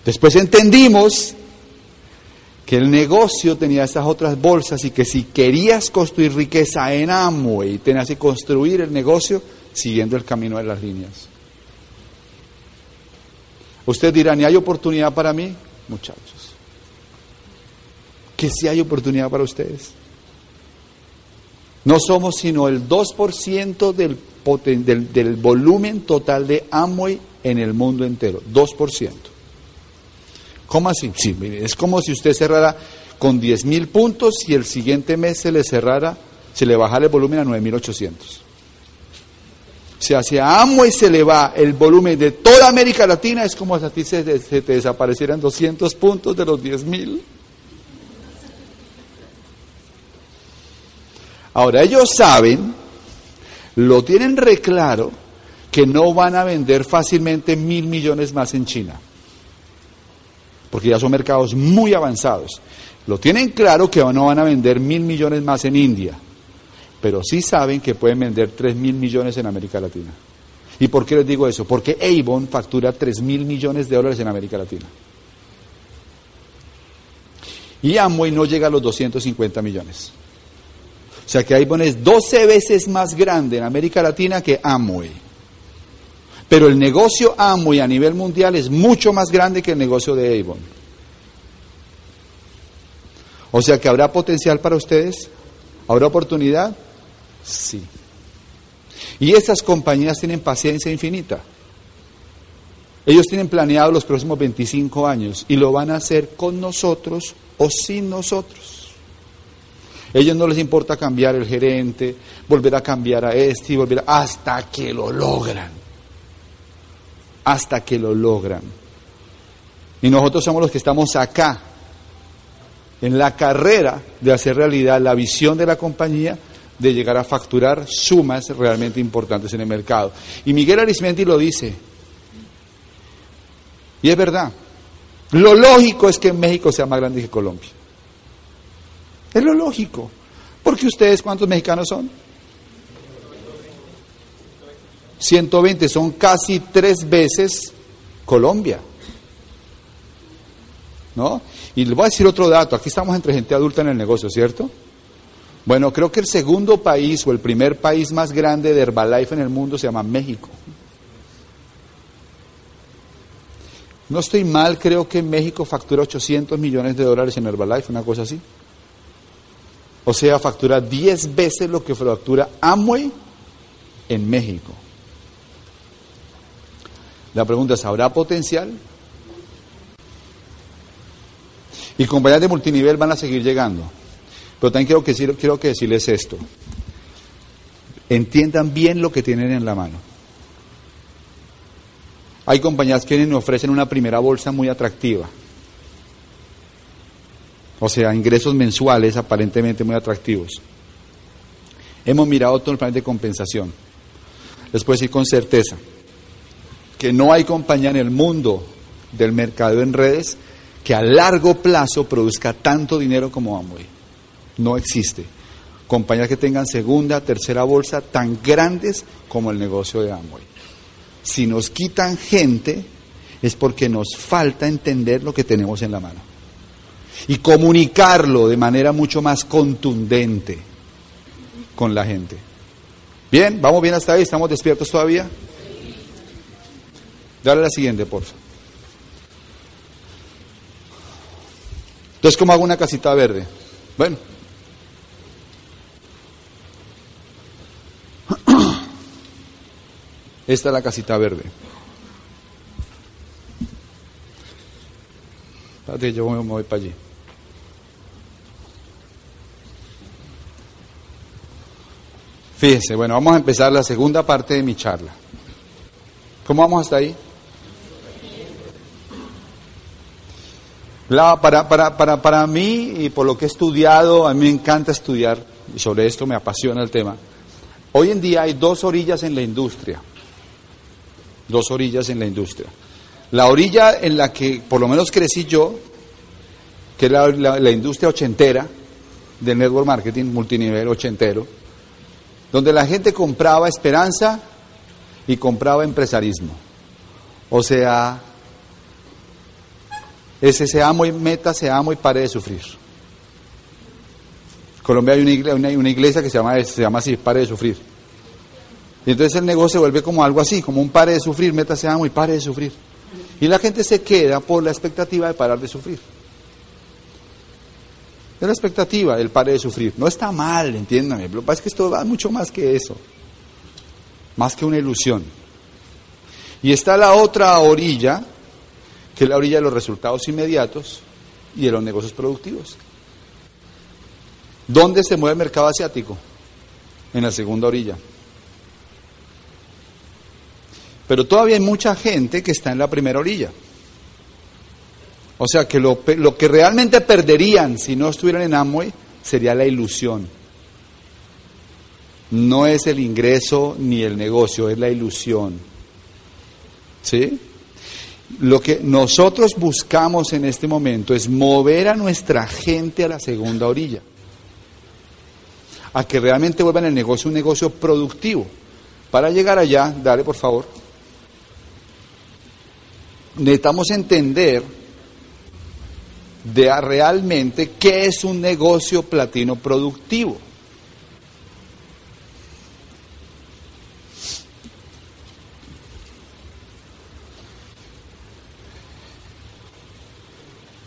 Después entendimos que el negocio tenía esas otras bolsas y que si querías construir riqueza en Amway, tenías que construir el negocio siguiendo el camino de las líneas. Usted dirá, ¿ni hay oportunidad para mí? Muchachos, que si hay oportunidad para ustedes. No somos sino el 2% del, del, del volumen total de Amway en el mundo entero, 2%. ¿Cómo así? Sí, es como si usted cerrara con 10 mil puntos y el siguiente mes se le cerrara, se le bajara el volumen a 9.800. Si hacia Amway se le va el volumen de toda América Latina, es como si a ti se, te desaparecieran 200 puntos de los 10 mil. Ahora, ellos saben, lo tienen reclaro, que no van a vender fácilmente mil millones más en China porque ya son mercados muy avanzados. Lo tienen claro que no van a vender mil millones más en India, pero sí saben que pueden vender tres mil millones en América Latina. ¿Y por qué les digo eso? Porque Avon factura tres mil millones de dólares en América Latina. Y Amway no llega a los 250 millones. O sea que Avon es 12 veces más grande en América Latina que Amway. Pero el negocio Amway a nivel mundial es mucho más grande que el negocio de Avon. O sea que habrá potencial para ustedes, habrá oportunidad, sí. Y estas compañías tienen paciencia infinita. Ellos tienen planeado los próximos 25 años y lo van a hacer con nosotros o sin nosotros. Ellos no les importa cambiar el gerente, volver a cambiar a este y volver a, hasta que lo logran hasta que lo logran. Y nosotros somos los que estamos acá, en la carrera de hacer realidad la visión de la compañía de llegar a facturar sumas realmente importantes en el mercado. Y Miguel Arismendi lo dice. Y es verdad. Lo lógico es que México sea más grande que Colombia. Es lo lógico. Porque ustedes, ¿cuántos mexicanos son? 120 son casi tres veces Colombia. ¿No? Y les voy a decir otro dato, aquí estamos entre gente adulta en el negocio, ¿cierto? Bueno, creo que el segundo país o el primer país más grande de Herbalife en el mundo se llama México. No estoy mal, creo que México factura 800 millones de dólares en Herbalife, una cosa así. O sea, factura 10 veces lo que factura Amway en México. La pregunta es, ¿habrá potencial? Y compañías de multinivel van a seguir llegando. Pero también quiero, que, decirles esto. Entiendan bien lo que tienen en la mano. Hay compañías que nos ofrecen una primera bolsa muy atractiva. O sea, ingresos mensuales aparentemente muy atractivos. Hemos mirado todo el plan de compensación. Les puedo decir con certeza que no hay compañía en el mundo del mercado en redes que a largo plazo produzca tanto dinero como Amway. No existe. Compañías que tengan segunda, tercera bolsa tan grandes como el negocio de Amway. Si nos quitan gente es porque nos falta entender lo que tenemos en la mano y comunicarlo de manera mucho más contundente con la gente. Bien, vamos bien hasta ahí, estamos despiertos todavía. Dale la siguiente, por favor. Entonces, ¿cómo hago una casita verde? Bueno. Esta es la casita verde. Espérate, yo me voy para allí. Fíjense, bueno, vamos a empezar la segunda parte de mi charla. ¿Cómo vamos hasta ahí? Para, para, para, para mí, y por lo que he estudiado, a mí me encanta estudiar, y sobre esto me apasiona el tema. Hoy en día hay dos orillas en la industria. Dos orillas en la industria. La orilla en la que por lo menos crecí yo, que es la, la industria ochentera del network marketing, multinivel ochentero, donde la gente compraba esperanza y compraba empresarismo. O sea, ese se amo y meta, se amo y pare de sufrir. En Colombia hay una iglesia, que se llama, se llama así, pare de sufrir. Y entonces el negocio se vuelve como algo así, como un pare de sufrir, meta, se amo y pare de sufrir. Y la gente se queda por la expectativa de parar de sufrir. Es la expectativa del pare de sufrir. No está mal, entiéndame. Lo que pasa es que esto va mucho más que eso. Más que una ilusión. Y está la otra orilla, que es la orilla de los resultados inmediatos y de los negocios productivos. ¿Dónde se mueve el mercado asiático? En la segunda orilla. Pero todavía hay mucha gente que está en la primera orilla. O sea que lo, que realmente perderían si no estuvieran en Amway sería la ilusión. No es el ingreso ni el negocio, es la ilusión. ¿Sí? Lo que nosotros buscamos en este momento es mover a nuestra gente a la segunda orilla. A que realmente vuelvan el negocio un negocio productivo. Para llegar allá, dale por favor. Necesitamos entender de realmente qué es un negocio platino productivo.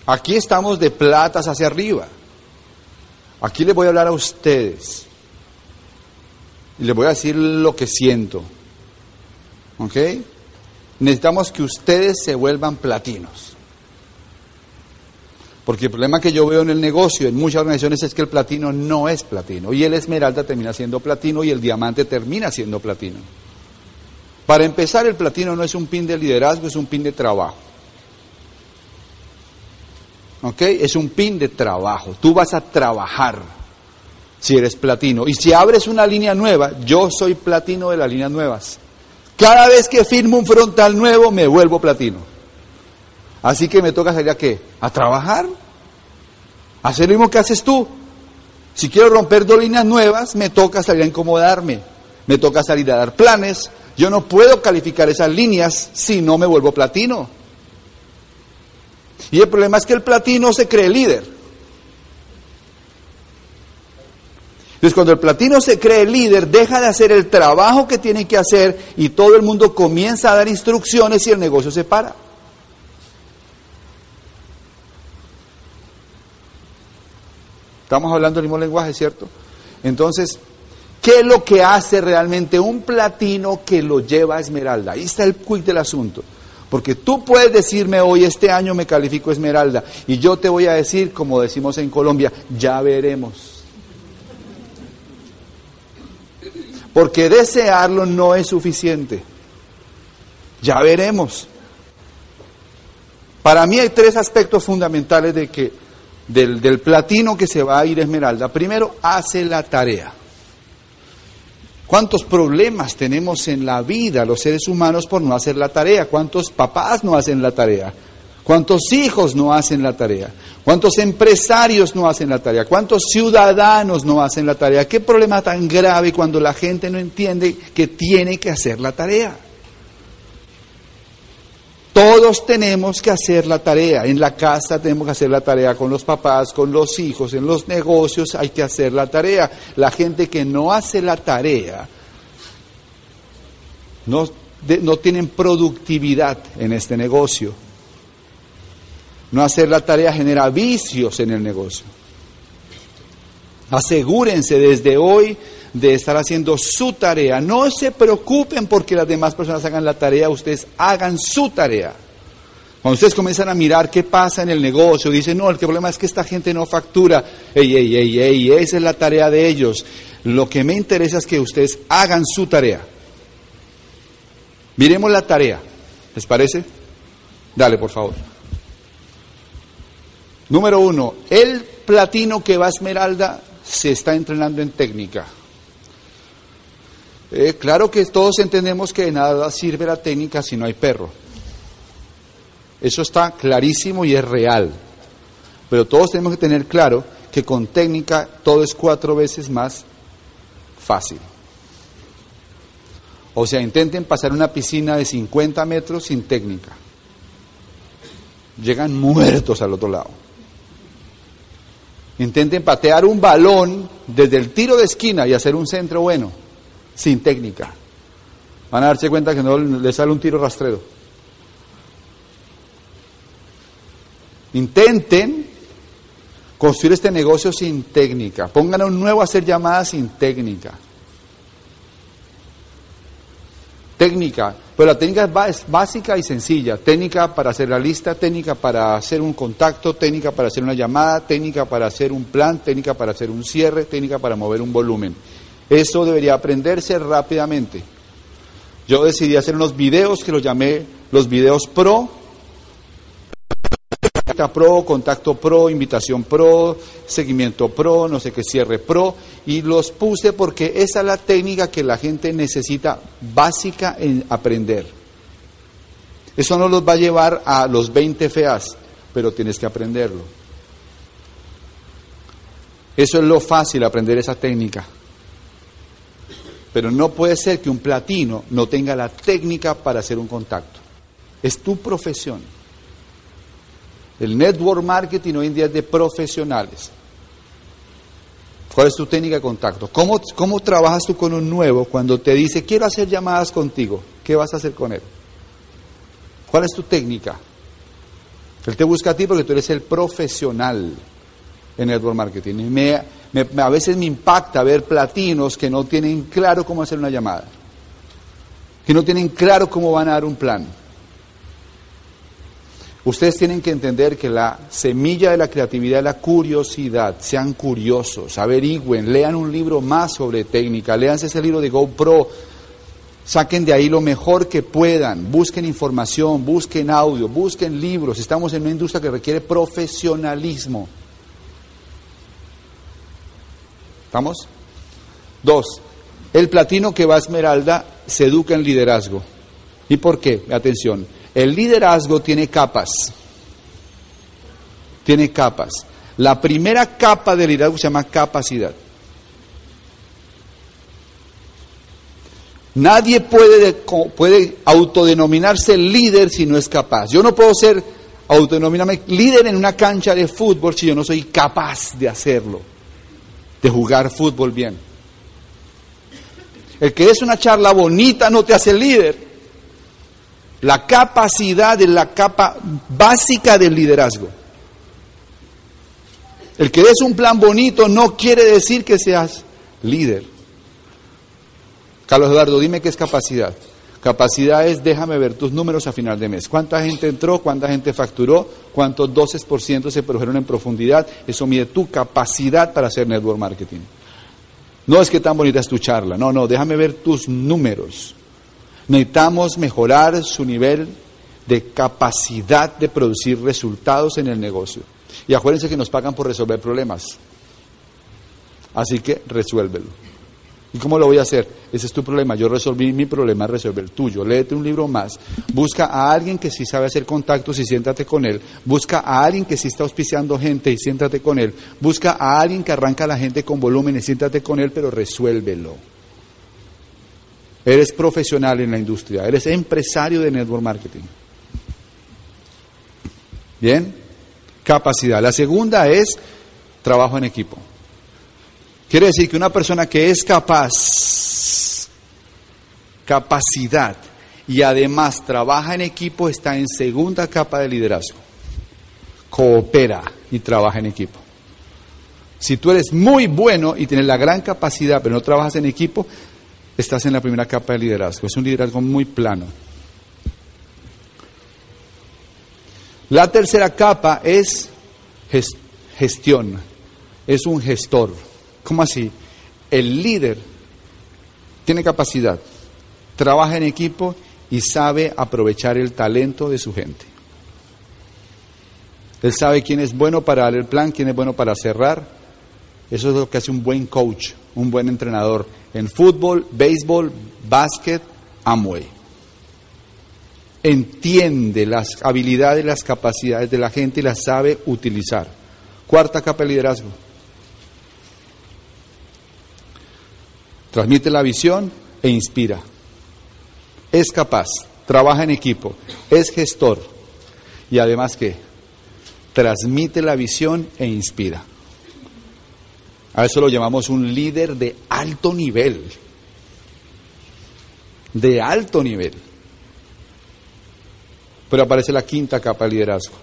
Aquí estamos de platas hacia arriba. Aquí les voy a hablar a ustedes. Y les voy a decir lo que siento. ¿Ok? Necesitamos que ustedes se vuelvan platinos. Porque el problema que yo veo en el negocio, en muchas organizaciones, es que el platino no es platino. Y el esmeralda termina siendo platino y el diamante termina siendo platino. Para empezar, el platino no es un pin de liderazgo, es un pin de trabajo. ¿Ok? Es un pin de trabajo. Tú vas a trabajar si eres platino. Y si abres una línea nueva, yo soy platino de las líneas nuevas. Cada vez que firmo un frontal nuevo, me vuelvo platino. Así que me toca salir a qué? A trabajar. Hacer lo mismo que haces tú. Si quiero romper dos líneas nuevas, me toca salir a incomodarme. Me toca salir a dar planes. Yo no puedo calificar esas líneas si no me vuelvo platino. Y el problema es que el platino se cree líder. Entonces cuando el platino se cree líder, deja de hacer el trabajo que tiene que hacer y todo el mundo comienza a dar instrucciones y el negocio se para. Estamos hablando el mismo lenguaje, ¿cierto? Entonces, ¿qué es lo que hace realmente un platino que lo lleva a esmeralda? Ahí está el quick del asunto. Porque tú puedes decirme hoy, este año me califico esmeralda, y yo te voy a decir, como decimos en Colombia, ya veremos. Porque desearlo no es suficiente. Ya veremos. Para mí hay tres aspectos fundamentales de que del, del platino que se va a ir esmeralda. Primero, hace la tarea. ¿Cuántos problemas tenemos en la vida los seres humanos por no hacer la tarea? ¿Cuántos papás no hacen la tarea? ¿Cuántos hijos no hacen la tarea? ¿Cuántos empresarios no hacen la tarea? ¿Cuántos ciudadanos no hacen la tarea? ¿Qué problema tan grave cuando la gente no entiende que tiene que hacer la tarea? Todos tenemos que hacer la tarea. En la casa tenemos que hacer la tarea con los papás, con los hijos, en los negocios hay que hacer la tarea. La gente que no hace la tarea no, no tienen productividad en este negocio. No hacer la tarea genera vicios en el negocio. Asegúrense desde hoy de estar haciendo su tarea. No se preocupen porque las demás personas hagan la tarea, ustedes hagan su tarea. Cuando ustedes comienzan a mirar qué pasa en el negocio, dicen, no, el problema es que esta gente no factura. Ey, ey, ey, ey, esa es la tarea de ellos. Lo que me interesa es que ustedes hagan su tarea. Miremos la tarea. ¿Les parece? Dale, por favor. Número uno, el platino que va a Esmeralda se está entrenando en técnica. Eh, claro que todos entendemos que de nada sirve la técnica si no hay perro. Eso está clarísimo y es real. Pero todos tenemos que tener claro que con técnica todo es cuatro veces más fácil. O sea, intenten pasar una piscina de 50 metros sin técnica. Llegan muertos al otro lado. Intenten patear un balón desde el tiro de esquina y hacer un centro bueno sin técnica. Van a darse cuenta que no les sale un tiro rastrero. Intenten construir este negocio sin técnica. Pongan a un nuevo a hacer llamadas sin técnica. Técnica, pero la técnica es básica y sencilla. Técnica para hacer la lista, técnica para hacer un contacto, técnica para hacer una llamada, técnica para hacer un plan, técnica para hacer un cierre, técnica para mover un volumen. Eso debería aprenderse rápidamente. Yo decidí hacer unos videos que los llamé los videos pro. Pro, contacto pro, invitación pro, seguimiento pro, no sé qué cierre pro, y los puse porque esa es la técnica que la gente necesita básica en aprender. Eso no los va a llevar a los 20 feas, pero tienes que aprenderlo. Eso es lo fácil, aprender esa técnica. Pero no puede ser que un platino no tenga la técnica para hacer un contacto. Es tu profesión. El network marketing hoy en día es de profesionales. ¿Cuál es tu técnica de contacto? ¿Cómo, ¿Cómo trabajas tú con un nuevo cuando te dice quiero hacer llamadas contigo? ¿Qué vas a hacer con él? ¿Cuál es tu técnica? Él te busca a ti porque tú eres el profesional en network marketing. Me, a veces me impacta ver platinos que no tienen claro cómo hacer una llamada, que no tienen claro cómo van a dar un plan. Ustedes tienen que entender que la semilla de la creatividad es la curiosidad. Sean curiosos, averigüen, lean un libro más sobre técnica, leanse ese libro de GoPro, saquen de ahí lo mejor que puedan, busquen información, busquen audio, busquen libros. Estamos en una industria que requiere profesionalismo. ¿Estamos? Dos, el platino que va a Esmeralda se educa en liderazgo. ¿Y por qué? Atención, el liderazgo tiene capas. Tiene capas. La primera capa de liderazgo se llama capacidad. Nadie puede, puede autodenominarse líder si no es capaz. Yo no puedo ser autodenominarme líder en una cancha de fútbol si yo no soy capaz de hacerlo, de jugar fútbol bien? El que es una charla bonita no te hace líder. La capacidad es la capa básica del liderazgo. El que des un plan bonito no quiere decir que seas líder. Carlos Eduardo, dime qué es capacidad. Capacidad es déjame ver tus números a final de mes. ¿Cuánta gente entró? ¿Cuánta gente facturó? ¿Cuántos 12% se produjeron en profundidad? Eso mide tu capacidad para hacer network marketing. No es que tan bonita es tu charla. No, no, déjame ver tus números. Necesitamos mejorar su nivel de capacidad de producir resultados en el negocio. Y acuérdense que nos pagan por resolver problemas. Así que resuélvelo. ¿Y cómo lo voy a hacer? Ese es tu problema. Yo resolví mi problema, resolver el tuyo. Léete un libro más. Busca a alguien que sí sabe hacer contactos y siéntate con él. Busca a alguien que sí está auspiciando gente y siéntate con él. Busca a alguien que arranca a la gente con volumen y siéntate con él, pero resuélvelo. Eres profesional en la industria, eres empresario de network marketing. Bien, capacidad. La segunda es trabajo en equipo. Quiere decir que una persona que es capaz, capacidad y además trabaja en equipo está en segunda capa de liderazgo. Coopera y trabaja en equipo. Si tú eres muy bueno y tienes la gran capacidad, pero no trabajas en equipo, estás en la primera capa de liderazgo. Es un liderazgo muy plano. La tercera capa es gestión. Es un gestor. ¿Cómo así? El líder tiene capacidad, trabaja en equipo y sabe aprovechar el talento de su gente. Él sabe quién es bueno para dar el plan, quién es bueno para cerrar. Eso es lo que hace un buen coach, un buen entrenador en fútbol, béisbol, básquet, Amway. Entiende las habilidades, las capacidades de la gente y las sabe utilizar. Cuarta capa de liderazgo. Transmite la visión e inspira. Es capaz, trabaja en equipo, es gestor y además que transmite la visión e inspira. A eso lo llamamos un líder de alto nivel. De alto nivel. Pero aparece la quinta capa de liderazgo.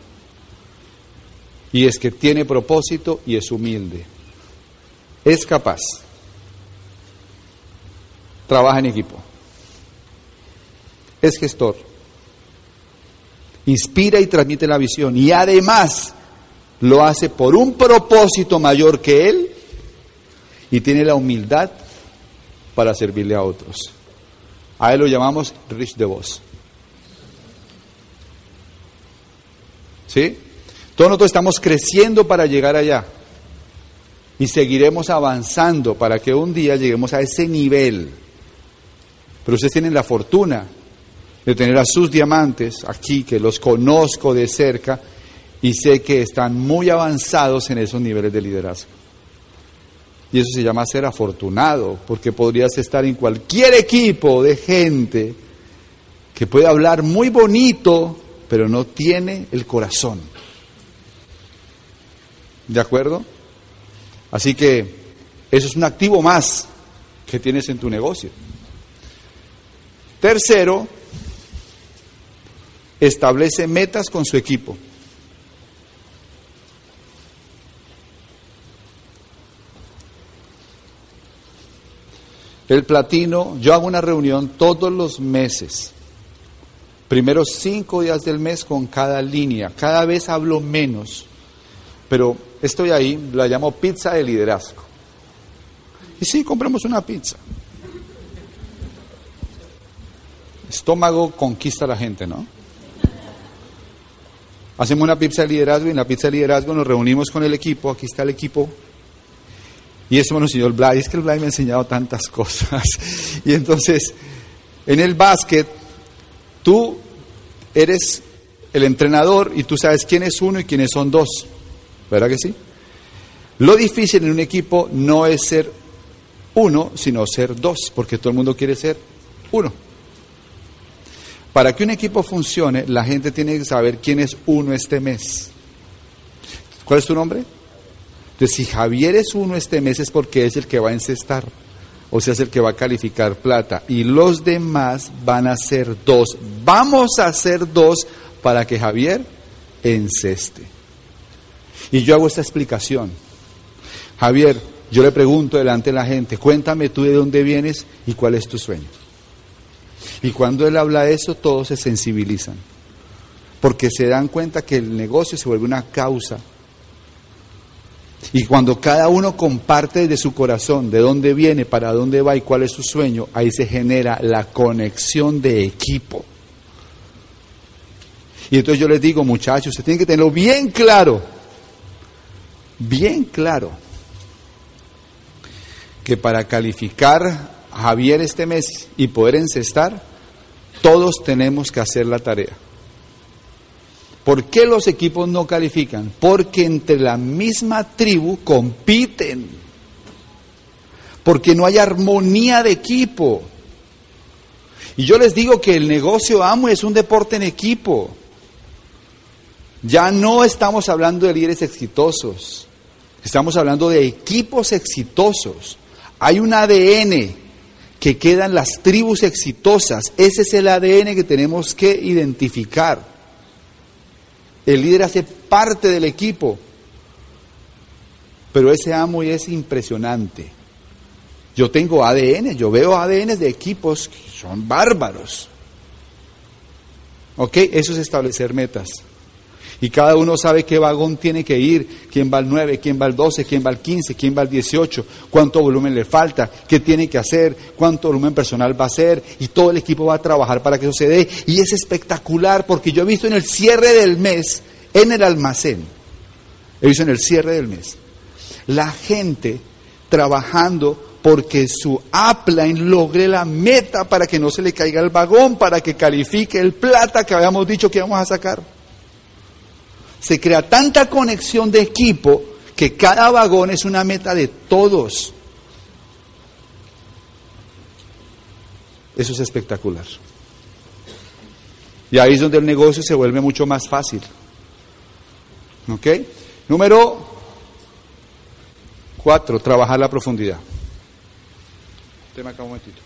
Y es que tiene propósito y es humilde. Es capaz. Trabaja en equipo. Es gestor. Inspira y transmite la visión. Y además lo hace por un propósito mayor que él y tiene la humildad para servirle a otros. A él lo llamamos Rich de voz. ¿Sí? Todos nosotros estamos creciendo para llegar allá. Y seguiremos avanzando para que un día lleguemos a ese nivel. Pero ustedes tienen la fortuna de tener a sus diamantes aquí, que los conozco de cerca y sé que están muy avanzados en esos niveles de liderazgo. Y eso se llama ser afortunado, porque podrías estar en cualquier equipo de gente que puede hablar muy bonito, pero no tiene el corazón. ¿De acuerdo? Así que eso es un activo más que tienes en tu negocio. Tercero, establece metas con su equipo. El platino, yo hago una reunión todos los meses. Primeros cinco días del mes con cada línea. Cada vez hablo menos. Pero estoy ahí, la llamo pizza de liderazgo. Y sí, compramos una pizza. Estómago conquista a la gente, ¿no? Hacemos una pizza de liderazgo y en la pizza de liderazgo nos reunimos con el equipo. Aquí está el equipo y eso me lo enseñó el Blay. Es que el Blay me ha enseñado tantas cosas. Y entonces, en el básquet, tú eres el entrenador y tú sabes quién es uno y quiénes son dos. ¿Verdad que sí? Lo difícil en un equipo no es ser uno, sino ser dos, porque todo el mundo quiere ser uno. Para que un equipo funcione, la gente tiene que saber quién es uno este mes. ¿Cuál es tu nombre? Entonces, si Javier es uno este mes es porque es el que va a encestar, o sea, es el que va a calificar plata, y los demás van a ser dos. Vamos a ser dos para que Javier enceste. Y yo hago esta explicación. Javier, yo le pregunto delante de la gente, cuéntame tú de dónde vienes y cuál es tu sueño. Y cuando él habla eso, todos se sensibilizan, porque se dan cuenta que el negocio se vuelve una causa. Y cuando cada uno comparte de su corazón de dónde viene, para dónde va y cuál es su sueño, ahí se genera la conexión de equipo. Y entonces yo les digo, muchachos, ustedes tienen que tenerlo bien claro, bien claro, que para calificar Javier este mes y poder encestar, todos tenemos que hacer la tarea. ¿Por qué los equipos no califican? Porque entre la misma tribu compiten. Porque no hay armonía de equipo. Y yo les digo que el negocio amo es un deporte en equipo. Ya no estamos hablando de líderes exitosos. Estamos hablando de equipos exitosos. Hay un ADN que quedan las tribus exitosas. Ese es el ADN que tenemos que identificar. El líder hace parte del equipo, pero ese amo es impresionante. Yo tengo ADN, yo veo ADN de equipos que son bárbaros. ¿Ok? Eso es establecer metas. Y cada uno sabe qué vagón tiene que ir, quién va al 9, quién va al 12, quién va al 15, quién va al 18, cuánto volumen le falta, qué tiene que hacer, cuánto volumen personal va a hacer y todo el equipo va a trabajar para que eso se dé. Y es espectacular porque yo he visto en el cierre del mes, en el almacén, he visto en el cierre del mes, la gente trabajando porque su upline logre la meta para que no se le caiga el vagón, para que califique el plata que habíamos dicho que íbamos a sacar se crea tanta conexión de equipo que cada vagón es una meta de todos. Eso es espectacular. Y ahí es donde el negocio se vuelve mucho más fácil. ¿Ok? Número cuatro, trabajar la profundidad. Tema acá un momentito.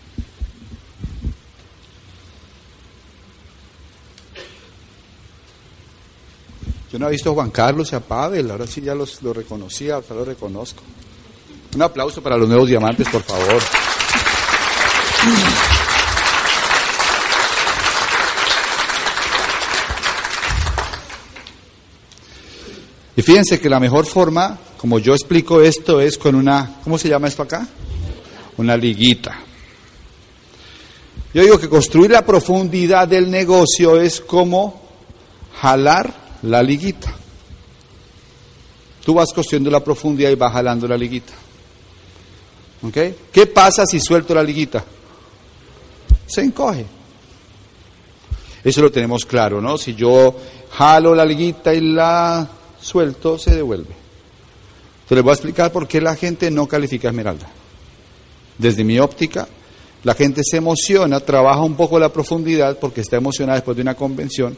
Yo no he visto a Juan Carlos y a Pavel, ahora sí ya los, lo reconocía, ahora lo reconozco. Un aplauso para los nuevos diamantes, por favor. Y fíjense que la mejor forma, como yo explico esto, es con una, ¿cómo se llama esto acá? Una liguita. Yo digo que construir la profundidad del negocio es como jalar la liguita. Tú vas construyendo la profundidad y vas jalando la liguita. ¿Ok? ¿Qué pasa si suelto la liguita? Se encoge. Eso lo tenemos claro, ¿no? Si yo jalo la liguita y la suelto, se devuelve. Te les voy a explicar por qué la gente no califica esmeralda. Desde mi óptica, la gente se emociona, trabaja un poco la profundidad porque está emocionada después de una convención,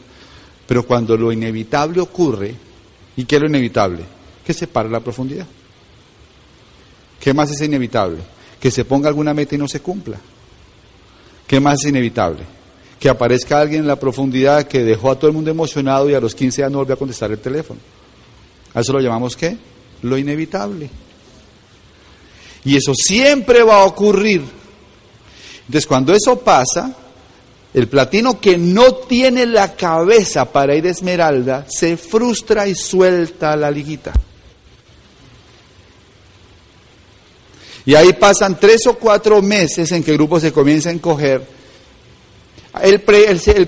pero cuando lo inevitable ocurre, ¿y qué es lo inevitable? Que se pare la profundidad. ¿Qué más es inevitable? Que se ponga alguna meta y no se cumpla. ¿Qué más es inevitable? Que aparezca alguien en la profundidad que dejó a todo el mundo emocionado y a los 15 años no volvió a contestar el teléfono. A eso lo llamamos qué? Lo inevitable. Y eso siempre va a ocurrir. Entonces, cuando eso pasa, el platino que no tiene la cabeza para ir a esmeralda se frustra y suelta la liguita. Y ahí pasan tres o cuatro meses en que el grupo se comienza a encoger. Él,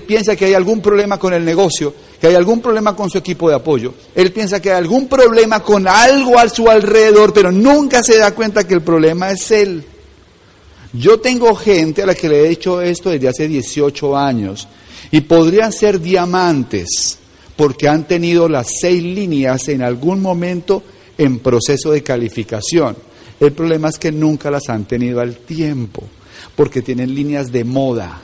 piensa que hay algún problema con el negocio, que hay algún problema con su equipo de apoyo. Él piensa que hay algún problema con algo a su alrededor, pero nunca se da cuenta que el problema es él. Yo tengo gente a la que le he dicho esto desde hace 18 años y podrían ser diamantes porque han tenido las seis líneas en algún momento en proceso de calificación. El problema es que nunca las han tenido al tiempo porque tienen líneas de moda.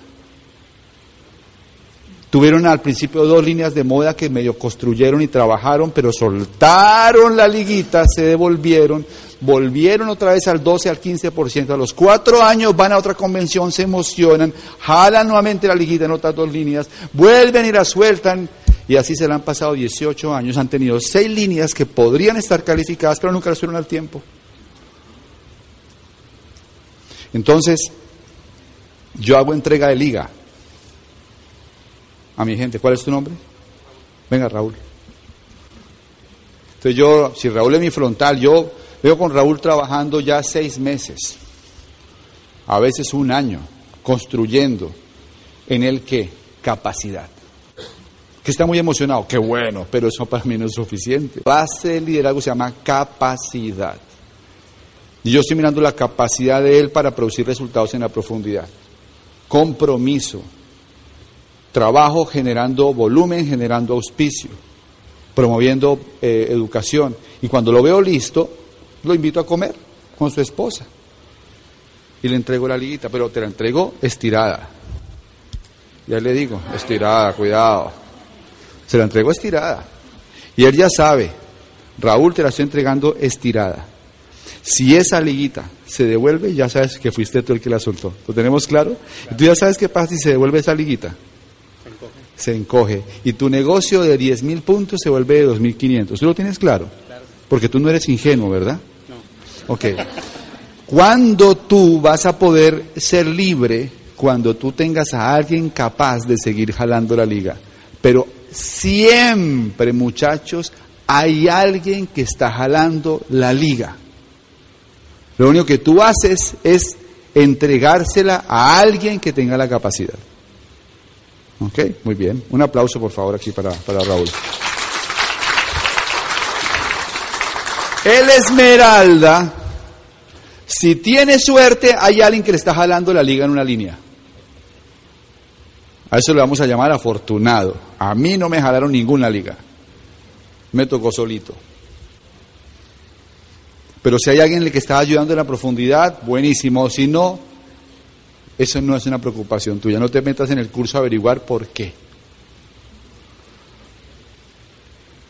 Tuvieron al principio dos líneas de moda que medio construyeron y trabajaron, pero soltaron la liguita, se devolvieron, volvieron otra vez al 12, al 15%. A los cuatro años van a otra convención, se emocionan, jalan nuevamente la liguita en otras dos líneas, vuelven y la sueltan. Y así se le han pasado 18 años, han tenido seis líneas que podrían estar calificadas, pero nunca las subieron al tiempo. Entonces, yo hago entrega de liga a mi gente. ¿Cuál es tu nombre? Venga, Raúl. Entonces yo, si Raúl es mi frontal, yo veo con Raúl trabajando ya seis meses, a veces un año, construyendo en el que capacidad. Que está muy emocionado, qué bueno, pero eso para mí no es suficiente. Base del liderazgo se llama capacidad. Y yo estoy mirando la capacidad de él para producir resultados en la profundidad. Compromiso, trabajo generando volumen, generando auspicio, promoviendo eh, educación. Y cuando lo veo listo, lo invito a comer con su esposa. Y le entrego la liguita, pero te la entrego estirada. Ya le digo, estirada, cuidado. Se la entrego estirada. Y él ya sabe, Raúl te la estoy entregando estirada. Si esa liguita se devuelve, ya sabes que fuiste tú el que la soltó. ¿Lo tenemos claro? Y tú ya sabes qué pasa si se devuelve esa liguita se encoge. Y tu negocio de 10 mil puntos se vuelve de 2.500. ¿Tú lo tienes claro? Porque tú no eres ingenuo, ¿verdad? Ok. ¿Cuándo tú vas a poder ser libre? Cuando tú tengas a alguien capaz de seguir jalando la liga. Pero siempre, muchachos, hay alguien que está jalando la liga. Lo único que tú haces es entregársela a alguien que tenga la capacidad. Ok, muy bien. Un aplauso por favor aquí para, para Raúl. El Esmeralda, si tiene suerte, hay alguien que le está jalando la liga en una línea. A eso le vamos a llamar afortunado. A mí no me jalaron ninguna liga. Me tocó solito. Pero si hay alguien que está ayudando en la profundidad, buenísimo. Si no, eso no es una preocupación tuya. No te metas en el curso a averiguar por qué.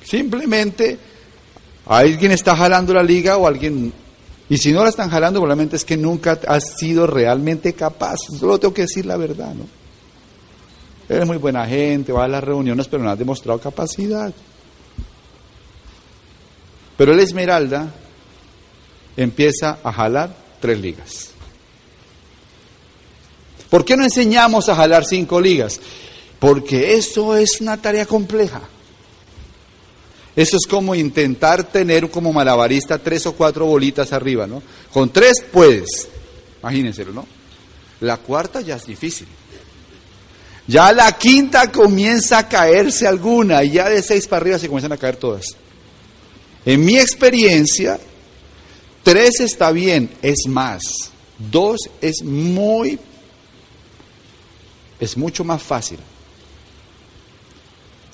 Simplemente alguien está jalando la liga o alguien... Y si no la están jalando, probablemente es que nunca has sido realmente capaz. Solo tengo que decir la verdad, ¿no? Eres muy buena gente, vas a las reuniones, pero no has demostrado capacidad. Pero el Esmeralda empieza a jalar tres ligas. ¿Por qué no enseñamos a jalar cinco ligas? Porque eso es una tarea compleja. Eso es como intentar tener como malabarista tres o cuatro bolitas arriba, ¿no? Con tres puedes, imagínenselo, ¿no? La cuarta ya es difícil. Ya la quinta comienza a caerse alguna y ya de seis para arriba se comienzan a caer todas. En mi experiencia, tres está bien, es más. Dos es muy es mucho más fácil.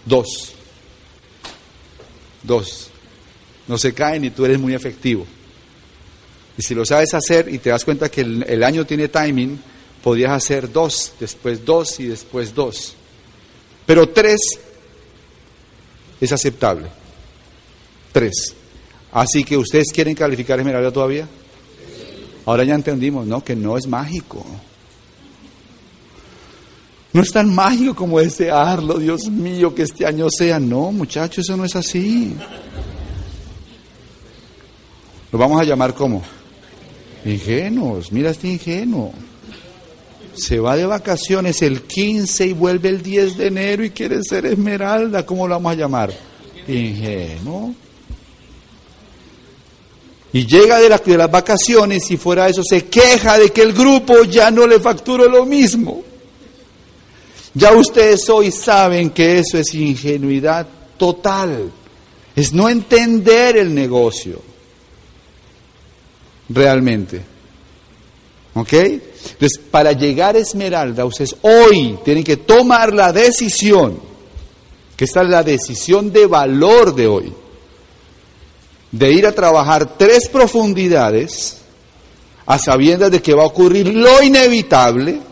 Dos. Dos. No se caen y tú eres muy efectivo. Y si lo sabes hacer y te das cuenta que el, año tiene timing, podrías hacer dos, después dos y después dos. Pero tres es aceptable. Tres. Así que ustedes quieren calificar Esmeralda todavía. Ahora ya entendimos, ¿no? Que no es mágico. No es tan mágico como desearlo, Dios mío, que este año sea. No, muchachos, eso no es así. Lo vamos a llamar como ingenuos. Mira este ingenuo. Se va de vacaciones el 15 y vuelve el 10 de enero y quiere ser esmeralda. ¿Cómo lo vamos a llamar? Ingenuo. Y llega de, de las vacaciones y fuera de eso se queja de que el grupo ya no le facturó lo mismo. Ya ustedes hoy saben que eso es ingenuidad total. Es no entender el negocio. Realmente. ¿Ok? Entonces, para llegar a Esmeralda, ustedes hoy tienen que tomar la decisión, que esta es la decisión de valor de hoy, de ir a trabajar tres profundidades a sabiendas de que va a ocurrir lo inevitable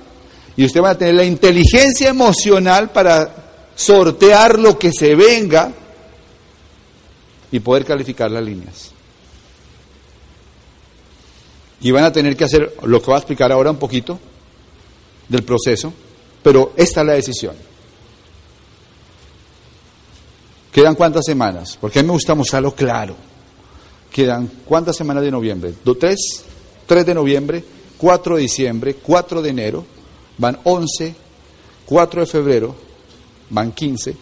y usted va a tener la inteligencia emocional para sortear lo que se venga y poder calificar las líneas. Y van a tener que hacer lo que voy a explicar ahora un poquito del proceso, pero esta es la decisión. ¿Quedan cuántas semanas? Porque a mí me gusta mostrarlo claro. Quedan cuántas semanas de noviembre? ¿Tres? ¿Tres de noviembre? ¿Cuatro de diciembre? ¿Cuatro de enero? Van once. ¿Cuatro de febrero? Van quince.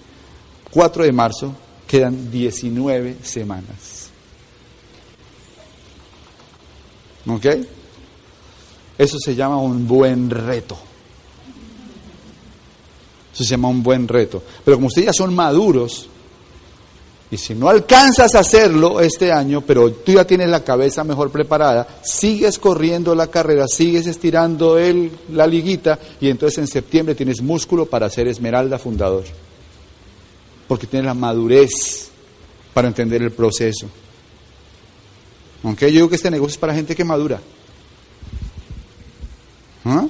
¿Cuatro de marzo? Quedan diecinueve semanas. ¿Ok? Eso se llama un buen reto. Eso se llama un buen reto. Pero como ustedes ya son maduros, y si no alcanzas a hacerlo este año, pero tú ya tienes la cabeza mejor preparada, sigues corriendo la carrera, sigues estirando el, la liguita y entonces en septiembre tienes músculo para ser esmeralda fundador. Porque tienes la madurez para entender el proceso. Aunque yo digo que este negocio es para gente que madura. ¿Ah?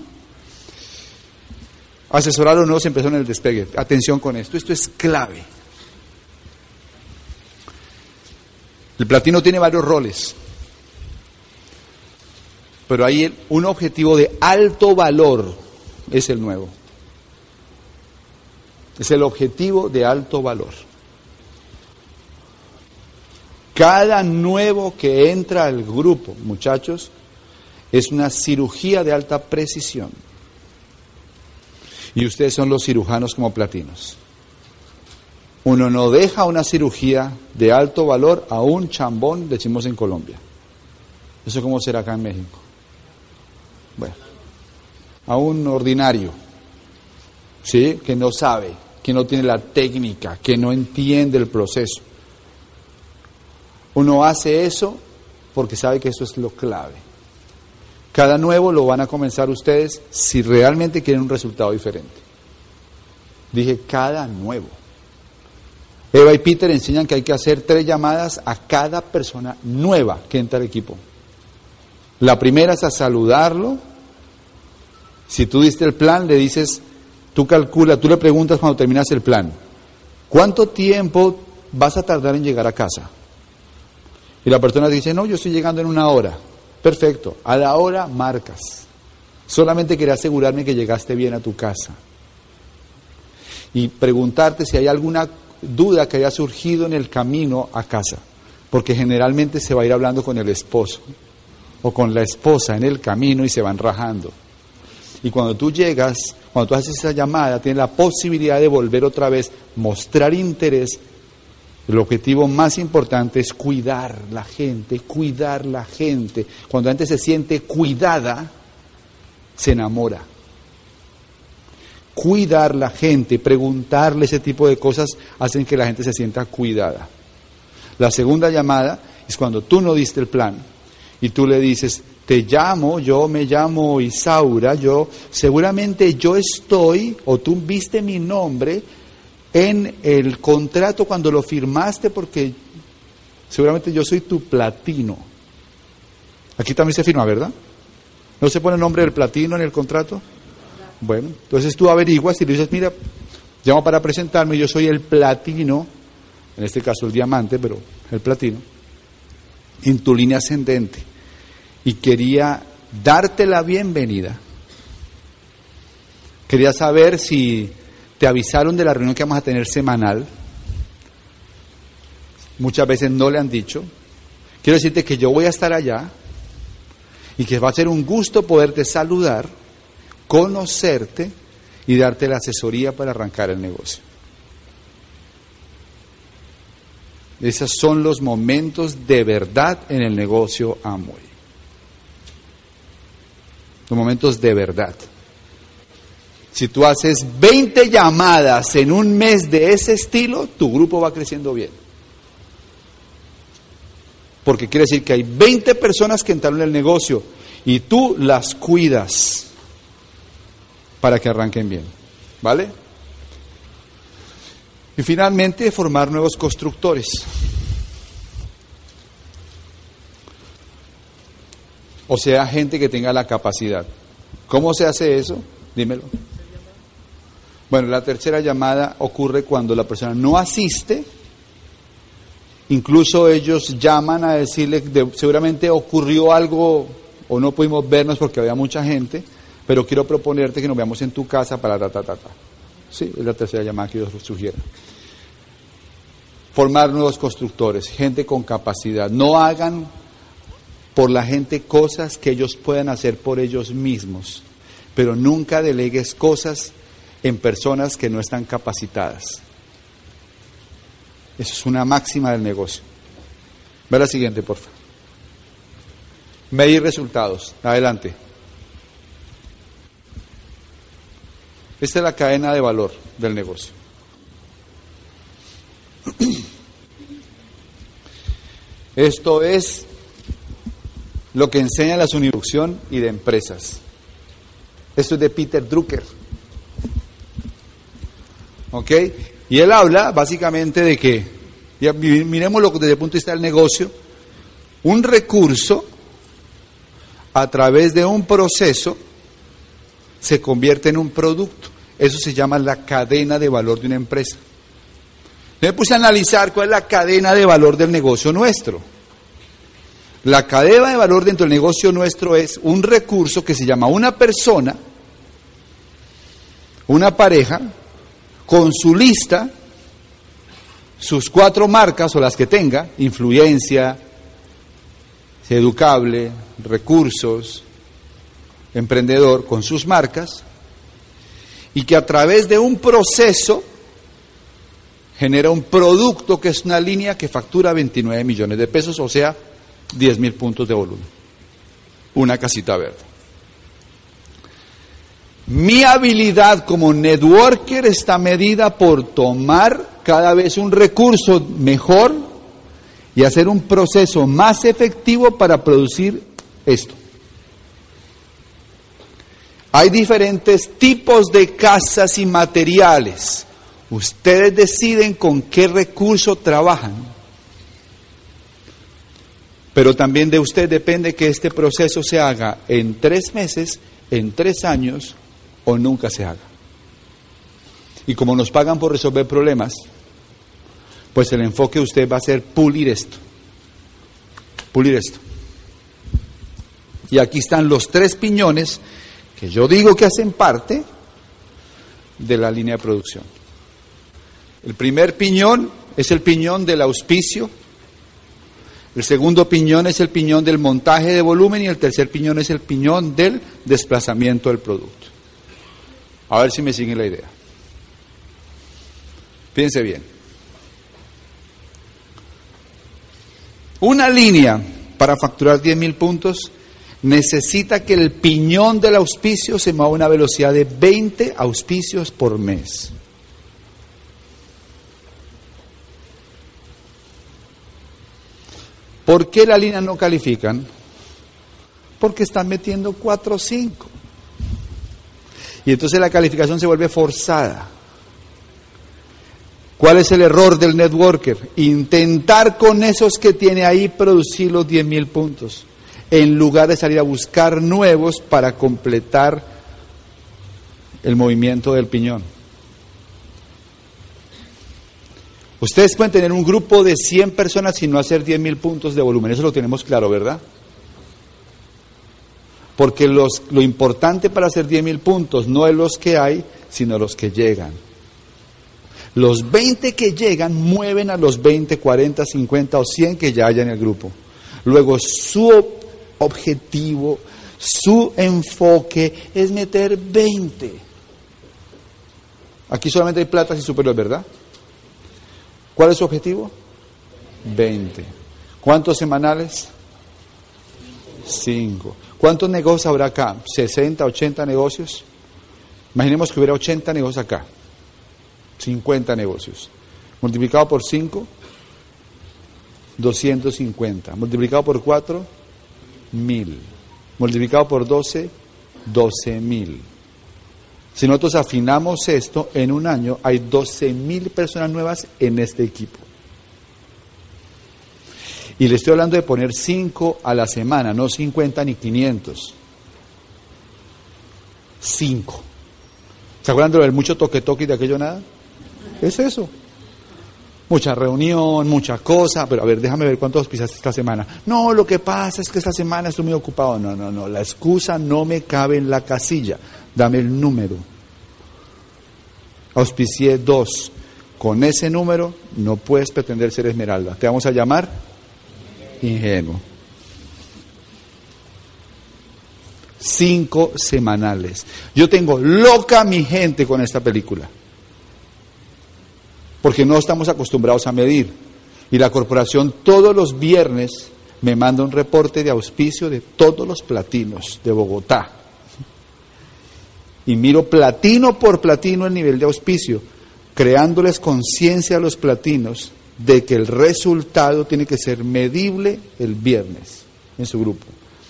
Asesorar o no se empezó en el despegue. Atención con esto, esto es clave. El platino tiene varios roles, pero hay un objetivo de alto valor, es el nuevo. Es el objetivo de alto valor. Cada nuevo que entra al grupo, muchachos, es una cirugía de alta precisión. Y ustedes son los cirujanos como platinos. Uno no deja una cirugía de alto valor a un chambón, decimos en Colombia. ¿Eso cómo será acá en México? Bueno, a un ordinario, ¿sí? Que no sabe, que no tiene la técnica, que no entiende el proceso. Uno hace eso porque sabe que eso es lo clave. Cada nuevo lo van a comenzar ustedes si realmente quieren un resultado diferente. Dije cada nuevo. Eva y Peter enseñan que hay que hacer tres llamadas a cada persona nueva que entra al equipo. La primera es a saludarlo. Si tú diste el plan, le dices, tú calcula, tú le preguntas cuando terminas el plan, ¿cuánto tiempo vas a tardar en llegar a casa? Y la persona dice, no, yo estoy llegando en una hora. Perfecto, a la hora marcas. Solamente quería asegurarme que llegaste bien a tu casa. Y preguntarte si hay alguna duda que haya surgido en el camino a casa, porque generalmente se va a ir hablando con el esposo o con la esposa en el camino y se van rajando. Y cuando tú llegas, cuando tú haces esa llamada, tienes la posibilidad de volver otra vez, mostrar interés. El objetivo más importante es cuidar la gente, cuidar la gente. Cuando la gente se siente cuidada, se enamora cuidar la gente, preguntarle ese tipo de cosas, hacen que la gente se sienta cuidada. La segunda llamada es cuando tú no diste el plan y tú le dices, te llamo, yo me llamo Isaura, yo seguramente yo estoy o tú viste mi nombre en el contrato cuando lo firmaste porque seguramente yo soy tu platino. Aquí también se firma, ¿verdad? ¿No se pone el nombre del platino en el contrato? Bueno, entonces tú averiguas y le dices, mira, llamo para presentarme, yo soy el platino, en este caso el diamante, pero el platino, en tu línea ascendente. Y quería darte la bienvenida. Quería saber si te avisaron de la reunión que vamos a tener semanal. Muchas veces no le han dicho. Quiero decirte que yo voy a estar allá y que va a ser un gusto poderte saludar conocerte y darte la asesoría para arrancar el negocio. Esos son los momentos de verdad en el negocio Amway. Los momentos de verdad. Si tú haces 20 llamadas en un mes de ese estilo, tu grupo va creciendo bien. Porque quiere decir que hay 20 personas que entraron en el negocio y tú las cuidas para que arranquen bien. ¿Vale? Y finalmente, formar nuevos constructores. O sea, gente que tenga la capacidad. ¿Cómo se hace eso? Dímelo. Bueno, la tercera llamada ocurre cuando la persona no asiste, incluso ellos llaman a decirle, de, seguramente ocurrió algo o no pudimos vernos porque había mucha gente, pero quiero proponerte que nos veamos en tu casa para ta, ta, ta, ta. Sí, es la tercera llamada que yo sugiero. Formar nuevos constructores, gente con capacidad. No hagan por la gente cosas que ellos puedan hacer por ellos mismos, pero nunca delegues cosas en personas que no están capacitadas. Eso es una máxima del negocio. Ve la siguiente, por favor. Medir resultados. Adelante. Esta es la cadena de valor del negocio. Esto es lo que enseña la Uniducción y de empresas. Esto es de Peter Drucker. ¿Ok? Y él habla básicamente de que, miremoslo desde el punto de vista del negocio, un recurso a través de un proceso se convierte en un producto. Eso se llama la cadena de valor de una empresa. Me puse a analizar cuál es la cadena de valor del negocio nuestro. La cadena de valor dentro del negocio nuestro es un recurso que se llama una persona, una pareja, con su lista, sus cuatro marcas o las que tenga, influencia, educable, recursos, emprendedor, con sus marcas, y que a través de un proceso genera un producto que es una línea que factura 29 millones de pesos, o sea, 10 mil puntos de volumen. Una casita verde. Mi habilidad como networker está medida por tomar cada vez un recurso mejor y hacer un proceso más efectivo para producir esto. Hay diferentes tipos de casas y materiales. Ustedes deciden con qué recurso trabajan. Pero también de usted depende que este proceso se haga en tres meses, en tres años o nunca se haga. Y como nos pagan por resolver problemas, pues el enfoque de usted va a ser pulir esto. Pulir esto. Y aquí están los tres piñones que yo digo que hacen parte de la línea de producción. El primer piñón es el piñón del auspicio, el segundo piñón es el piñón del montaje de volumen y el tercer piñón es el piñón del desplazamiento del producto. A ver si me siguen la idea. Piense bien. Una línea para facturar 10 mil puntos necesita que el piñón del auspicio se mueva a una velocidad de 20 auspicios por mes. ¿Por qué la línea no califican? Porque están metiendo 4 o 5. Y entonces la calificación se vuelve forzada. ¿Cuál es el error del networker? Intentar con esos que tiene ahí producir los 10 mil puntos, en lugar de salir a buscar nuevos para completar el movimiento del piñón. Ustedes pueden tener un grupo de 100 personas y no hacer 10 mil puntos de volumen, eso lo tenemos claro, ¿verdad? Porque los, lo importante para hacer 10 mil puntos no es los que hay, sino los que llegan. Los 20 que llegan mueven a los 20, 40, 50 o 100 que ya hay en el grupo. Luego su objetivo, su enfoque es meter 20. Aquí solamente hay platas y superiores, ¿verdad? ¿Cuál es su objetivo? 20. ¿Cuántos semanales? 5. ¿Cuántos negocios habrá acá? ¿60, 80 negocios? Imaginemos que hubiera 80 negocios acá. 50 negocios. Multiplicado por 5, 250. Multiplicado por 4, 1000. Multiplicado por 12, 12 mil. Si nosotros afinamos esto, en un año hay 12 mil personas nuevas en este equipo. Y le estoy hablando de poner 5 a la semana, no 50 ni 500. 5. ¿Se acuerdan de lo del mucho toque-toque y de aquello nada? Es eso. Mucha reunión, mucha cosa, pero a ver, déjame ver cuántos pisaste esta semana. No, lo que pasa es que esta semana estoy muy ocupado. No, no, no, la excusa no me cabe en la casilla. Dame el número. Auspicié dos. Con ese número no puedes pretender ser esmeralda. Te vamos a llamar ingenuo. Cinco semanales. Yo tengo loca mi gente con esta película. Porque no estamos acostumbrados a medir. Y la corporación todos los viernes me manda un reporte de auspicio de todos los platinos de Bogotá. Y miro platino por platino el nivel de auspicio, creándoles conciencia a los platinos de que el resultado tiene que ser medible el viernes en su grupo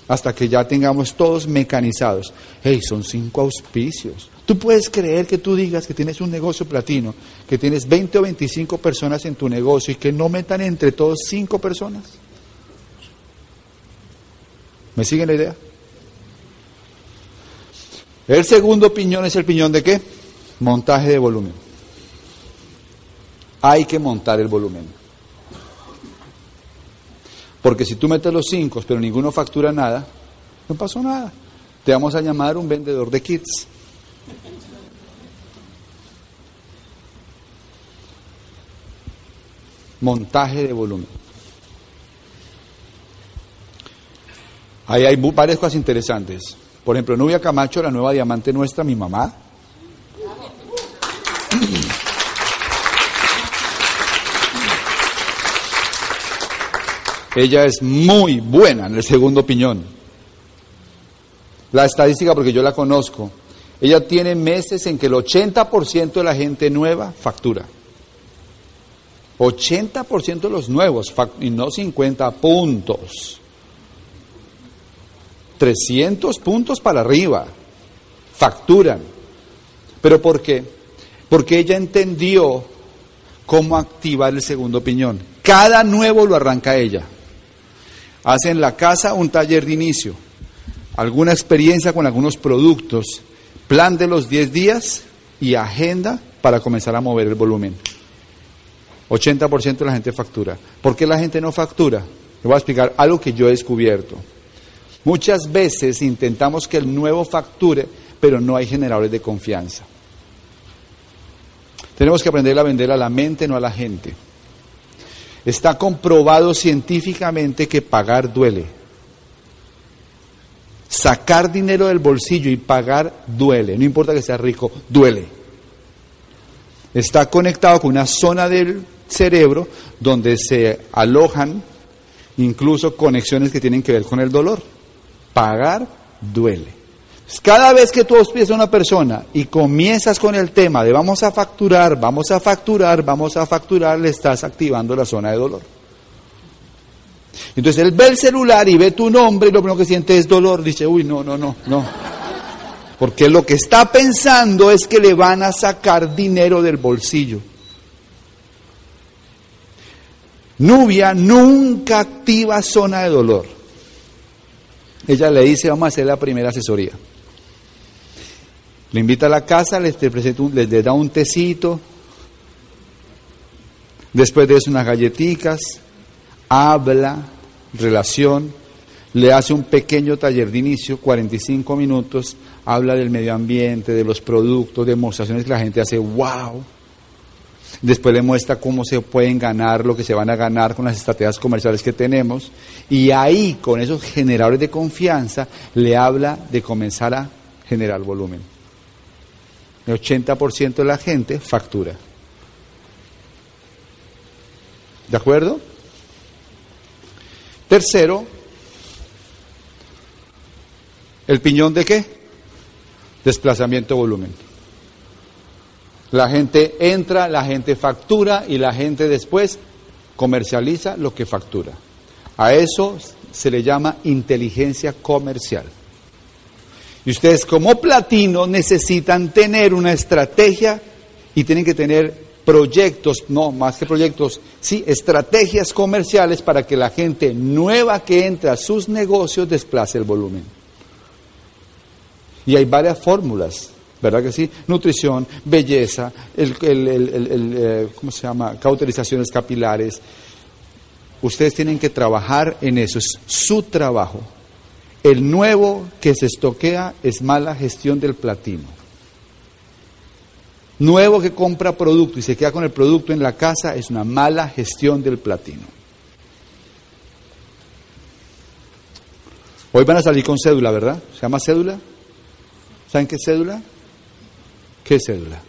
hasta que ya tengamos todos mecanizados. Hey, son cinco auspicios. Tú puedes creer que tú digas que tienes un negocio platino, que tienes 20 o 25 personas en tu negocio y que no metan entre todos cinco personas. ¿Me siguen la idea? El segundo piñón es el piñón de qué? Montaje de volumen. Hay que montar el volumen. Porque si tú metes los cinco, pero ninguno factura nada, no pasó nada. Te vamos a llamar un vendedor de kits. Montaje de volumen. Ahí hay varias cosas interesantes. Por ejemplo, Nubia Camacho, la nueva diamante nuestra, mi mamá. Ella es muy buena en el segundo piñón. La estadística, porque yo la conozco, ella tiene meses en que el 80% de la gente nueva factura. 80% de los nuevos, y no 50 puntos. 300 puntos para arriba, facturan. ¿Pero por qué? Porque ella entendió cómo activar el segundo piñón. Cada nuevo lo arranca ella. Hace en la casa un taller de inicio, alguna experiencia con algunos productos, plan de los 10 días y agenda para comenzar a mover el volumen. 80% de la gente factura. ¿Por qué la gente no factura? Le voy a explicar algo que yo he descubierto. Muchas veces intentamos que el nuevo facture, pero no hay generadores de confianza. Tenemos que aprender a vender a la mente, no a la gente. Está comprobado científicamente que pagar duele. Sacar dinero del bolsillo y pagar duele. No importa que sea rico, duele. Está conectado con una zona del cerebro donde se alojan incluso conexiones que tienen que ver con el dolor. Pagar duele. Cada vez que tú hospidas a una persona y comienzas con el tema de vamos a facturar, vamos a facturar, vamos a facturar, le estás activando la zona de dolor. Entonces él ve el celular y ve tu nombre y lo primero que siente es dolor. Dice, uy, no, no, no, no. Porque lo que está pensando es que le van a sacar dinero del bolsillo. Nubia nunca activa zona de dolor. Ella le dice, vamos a hacer la primera asesoría. Le invita a la casa, les, da un tecito, después de eso unas galletitas, habla, relación, le hace un pequeño taller de inicio, 45 minutos, habla del medio ambiente, de los productos, demostraciones que la gente hace, wow. Después le muestra cómo se pueden ganar lo que se van a ganar con las estrategias comerciales que tenemos. Y ahí, con esos generadores de confianza, le habla de comenzar a generar volumen. El 80% de la gente factura. ¿De acuerdo? Tercero, ¿el piñón de qué? Desplazamiento volumen. La gente entra, la gente factura y la gente después comercializa lo que factura. A eso se le llama inteligencia comercial. Y ustedes como platino necesitan tener una estrategia y tienen que tener proyectos, no más que proyectos, sí, estrategias comerciales para que la gente nueva que entra a sus negocios desplace el volumen. Y hay varias fórmulas. ¿Verdad que sí? Nutrición, belleza, el, el, el, eh, ¿cómo se llama? Cauterizaciones capilares. Ustedes tienen que trabajar en eso, es su trabajo. El nuevo que se estoquea es mala gestión del platino. Nuevo que compra producto y se queda con el producto en la casa es una mala gestión del platino. Hoy van a salir con cédula, ¿verdad? ¿Se llama cédula? ¿Saben qué es cédula? ¿Qué cédula?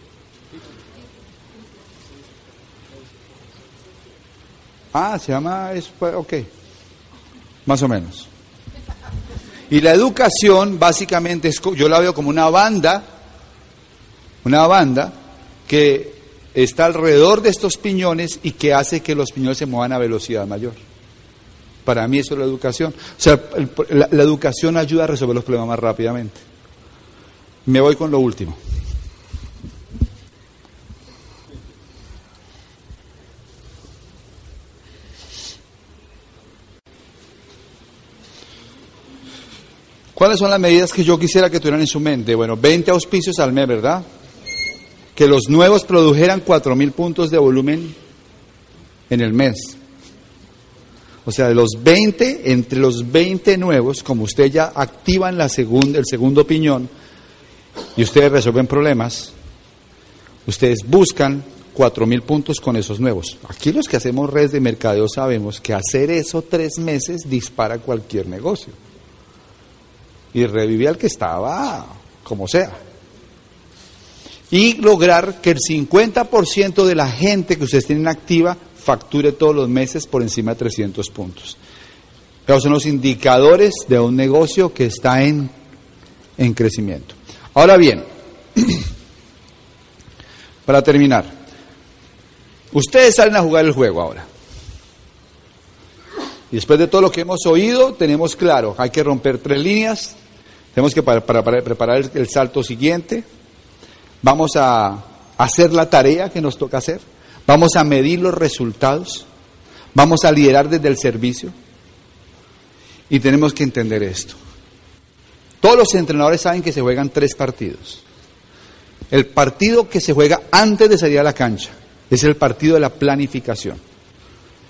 Ah, se llama, es, pues, ok, más o menos. Y la educación básicamente es, yo la veo como una banda, una banda que está alrededor de estos piñones y que hace que los piñones se muevan a velocidad mayor. Para mí eso es la educación. O sea, la educación ayuda a resolver los problemas más rápidamente. Me voy con lo último. ¿Cuáles son las medidas que yo quisiera que tuvieran en su mente? Bueno, 20 auspicios al mes, ¿verdad? Que los nuevos produjeran 4.000 puntos de volumen en el mes. O sea, de los 20, entre los 20 nuevos, como usted ya activan la segunda, el segundo piñón y ustedes resuelven problemas, ustedes buscan 4.000 puntos con esos nuevos. Aquí los que hacemos redes de mercadeo sabemos que hacer eso tres meses dispara cualquier negocio y revivir al que estaba como sea. Y lograr que el 50% de la gente que ustedes tienen activa facture todos los meses por encima de 300 puntos. Esos son los indicadores de un negocio que está en, en crecimiento. Ahora bien, para terminar, ustedes salen a jugar el juego ahora. Y después de todo lo que hemos oído, tenemos claro, hay que romper tres líneas, tenemos que para, preparar el, salto siguiente. Vamos a hacer la tarea que nos toca hacer. Vamos a medir los resultados. Vamos a liderar desde el servicio. Y tenemos que entender esto. Todos los entrenadores saben que se juegan tres partidos. El partido que se juega antes de salir a la cancha es el partido de la planificación.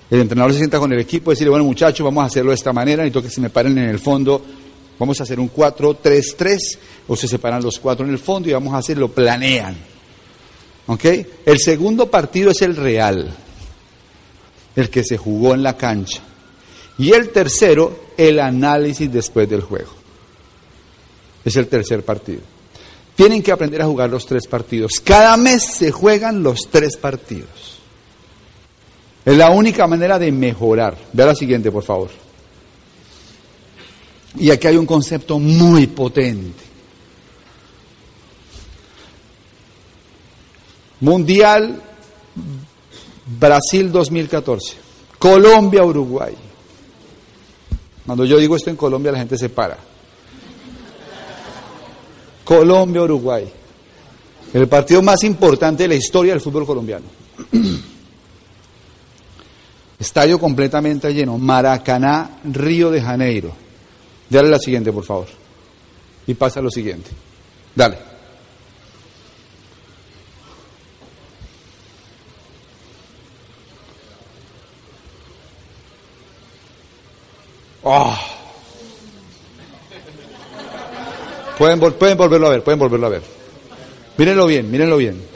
El entrenador se sienta con el equipo y dice, bueno muchachos, vamos a hacerlo de esta manera, necesito que se me paren en el fondo Vamos a hacer un 4-3-3, o se separan los cuatro en el fondo y vamos a hacer, lo planean. ¿Ok? El segundo partido es el real, el que se jugó en la cancha. Y el tercero, el análisis después del juego. Es el tercer partido. Tienen que aprender a jugar los tres partidos. Cada mes se juegan los tres partidos. Es la única manera de mejorar. Vea la siguiente, por favor. Y aquí hay un concepto muy potente. Mundial Brasil 2014. Colombia, Uruguay. Cuando yo digo esto en Colombia la gente se para. Colombia, Uruguay. El partido más importante de la historia del fútbol colombiano. Estadio completamente lleno. Maracaná, Río de Janeiro. Dale la siguiente, por favor. Y pasa lo siguiente. Dale. Oh. Pueden, pueden volverlo a ver, pueden volverlo a ver. Mírenlo bien, mírenlo bien.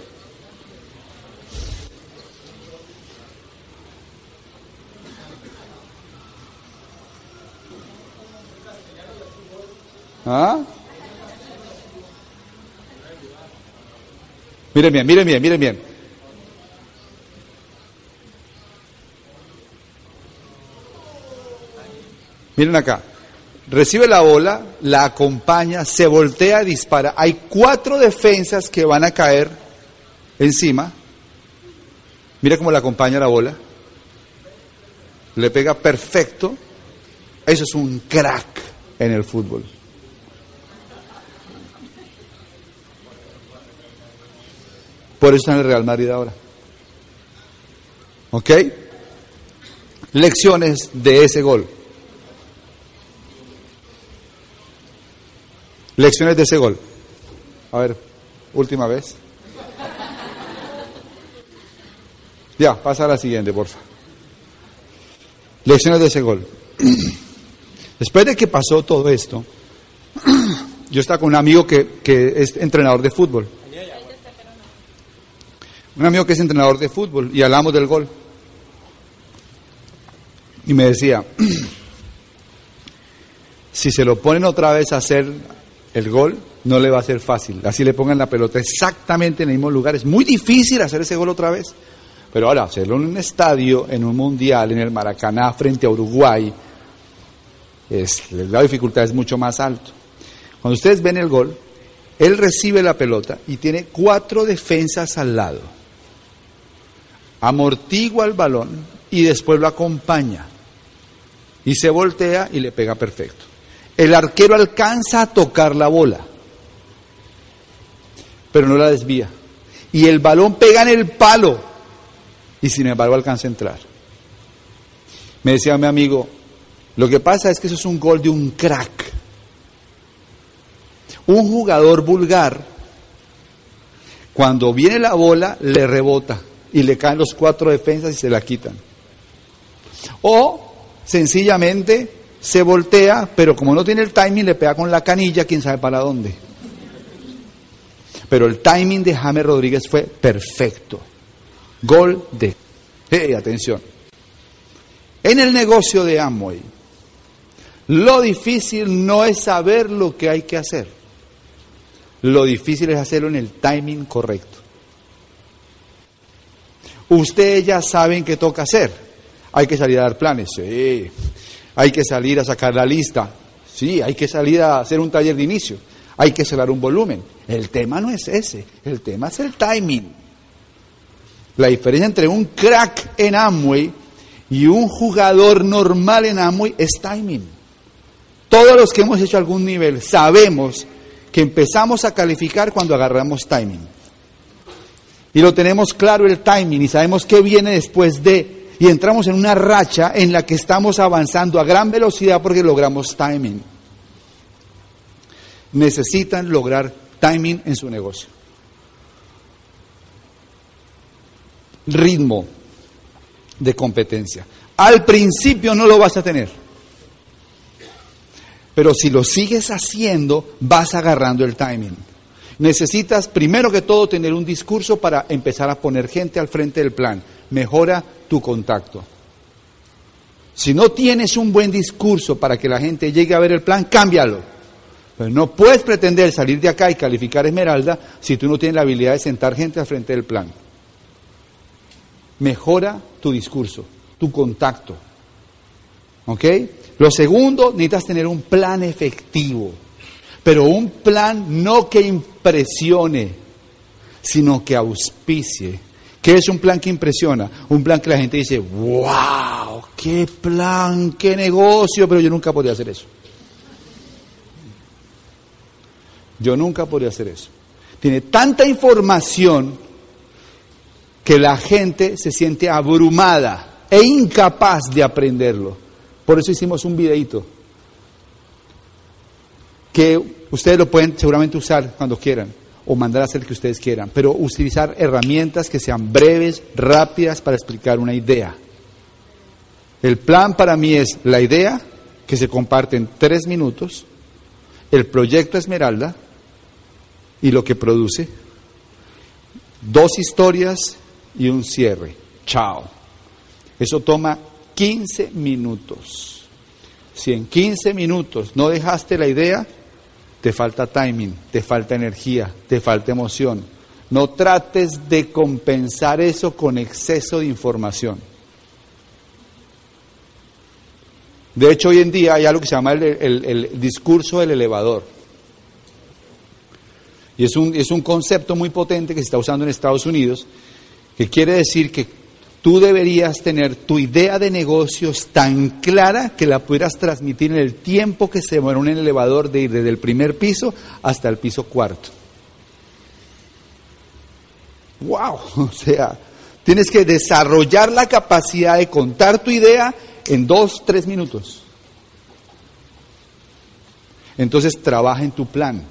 ¿Ah? Miren bien, miren bien, miren bien. Miren acá. Recibe la bola, la acompaña, se voltea, dispara. Hay cuatro defensas que van a caer encima. Mira cómo la acompaña la bola. Le pega perfecto. Eso es un crack en el fútbol. Por eso está en el Real Madrid ahora. ¿Ok? Lecciones de ese gol. Lecciones de ese gol. A ver, Última vez. Ya, pasa a la siguiente, por favor. Lecciones de ese gol. Después de que pasó todo esto, yo estaba con un amigo que, que es entrenador de fútbol. Un amigo que es entrenador de fútbol y hablamos del gol. Y me decía, si se lo ponen otra vez a hacer el gol, no le va a ser fácil. Así le pongan la pelota exactamente en el mismo lugar. Es muy difícil hacer ese gol otra vez. Pero ahora, hacerlo en un estadio, en un mundial, en el Maracaná, frente a Uruguay, la dificultad es mucho más alto. Cuando ustedes ven el gol, él recibe la pelota y tiene cuatro defensas al lado. Amortigua el balón y después lo acompaña. Y se voltea y le pega perfecto. El arquero alcanza a tocar la bola, pero no la desvía. Y el balón pega en el palo y sin embargo alcanza a entrar. Me decía mi amigo, lo que pasa es que eso es un gol de un crack. Un jugador vulgar, cuando viene la bola, le rebota y le caen los cuatro defensas y se la quitan. O sencillamente se voltea, pero como no tiene el timing, le pega con la canilla, quién sabe para dónde. Pero el timing de James Rodríguez fue perfecto. Gol de... Hey, atención. En el negocio de Amway, lo difícil no es saber lo que hay que hacer. Lo difícil es hacerlo en el timing correcto. Ustedes ya saben qué toca hacer. Hay que salir a dar planes. Sí. Hay que salir a sacar la lista. Sí, hay que salir a hacer un taller de inicio. Hay que cerrar un volumen. El tema no es ese. El tema es el timing. La diferencia entre un crack en Amway y un jugador normal en Amway es timing. Todos los que hemos hecho algún nivel sabemos que empezamos a calificar cuando agarramos timing. Y lo tenemos claro el timing y sabemos qué viene después de. Y entramos en una racha en la que estamos avanzando a gran velocidad porque logramos timing. Necesitan lograr timing en su negocio. ritmo de competencia. Al principio no lo vas a tener. Pero si lo sigues haciendo, vas agarrando el timing. Necesitas primero que todo tener un discurso para empezar a poner gente al frente del plan. Mejora tu contacto. Si no tienes un buen discurso para que la gente llegue a ver el plan, cámbialo. Pero no puedes pretender salir de acá y calificar Esmeralda si tú no tienes la habilidad de sentar gente al frente del plan mejora tu discurso, tu contacto. ¿Ok? Lo segundo, necesitas tener un plan efectivo, pero un plan no que impresione, sino que auspicie. ¿Qué es un plan que impresiona? Un plan que la gente dice, wow, qué plan, qué negocio, pero yo nunca podría hacer eso. Yo nunca podría hacer eso. Tiene tanta información que la gente se siente abrumada e incapaz de aprenderlo. Por eso hicimos un videito que ustedes lo pueden seguramente usar cuando quieran o mandar a hacer que ustedes quieran, pero utilizar herramientas que sean breves, rápidas para explicar una idea. El plan para mí es la idea que se comparte en tres minutos, el proyecto Esmeralda y lo que produce, dos historias y un cierre. Chao. Eso toma 15 minutos. Si en 15 minutos no dejaste la idea, te falta timing, te falta energía, te falta emoción. No trates de compensar eso con exceso de información. De hecho, hoy en día hay algo que se llama el, el discurso del elevador. Y es un, es un concepto muy potente que se está usando en Estados Unidos que quiere decir que tú deberías tener tu idea de negocios tan clara que la pudieras transmitir en el tiempo que se demora un elevador de ir desde el primer piso hasta el piso cuarto. ¡Wow! O sea, tienes que desarrollar la capacidad de contar tu idea en dos, tres minutos. Entonces trabaja en tu plan.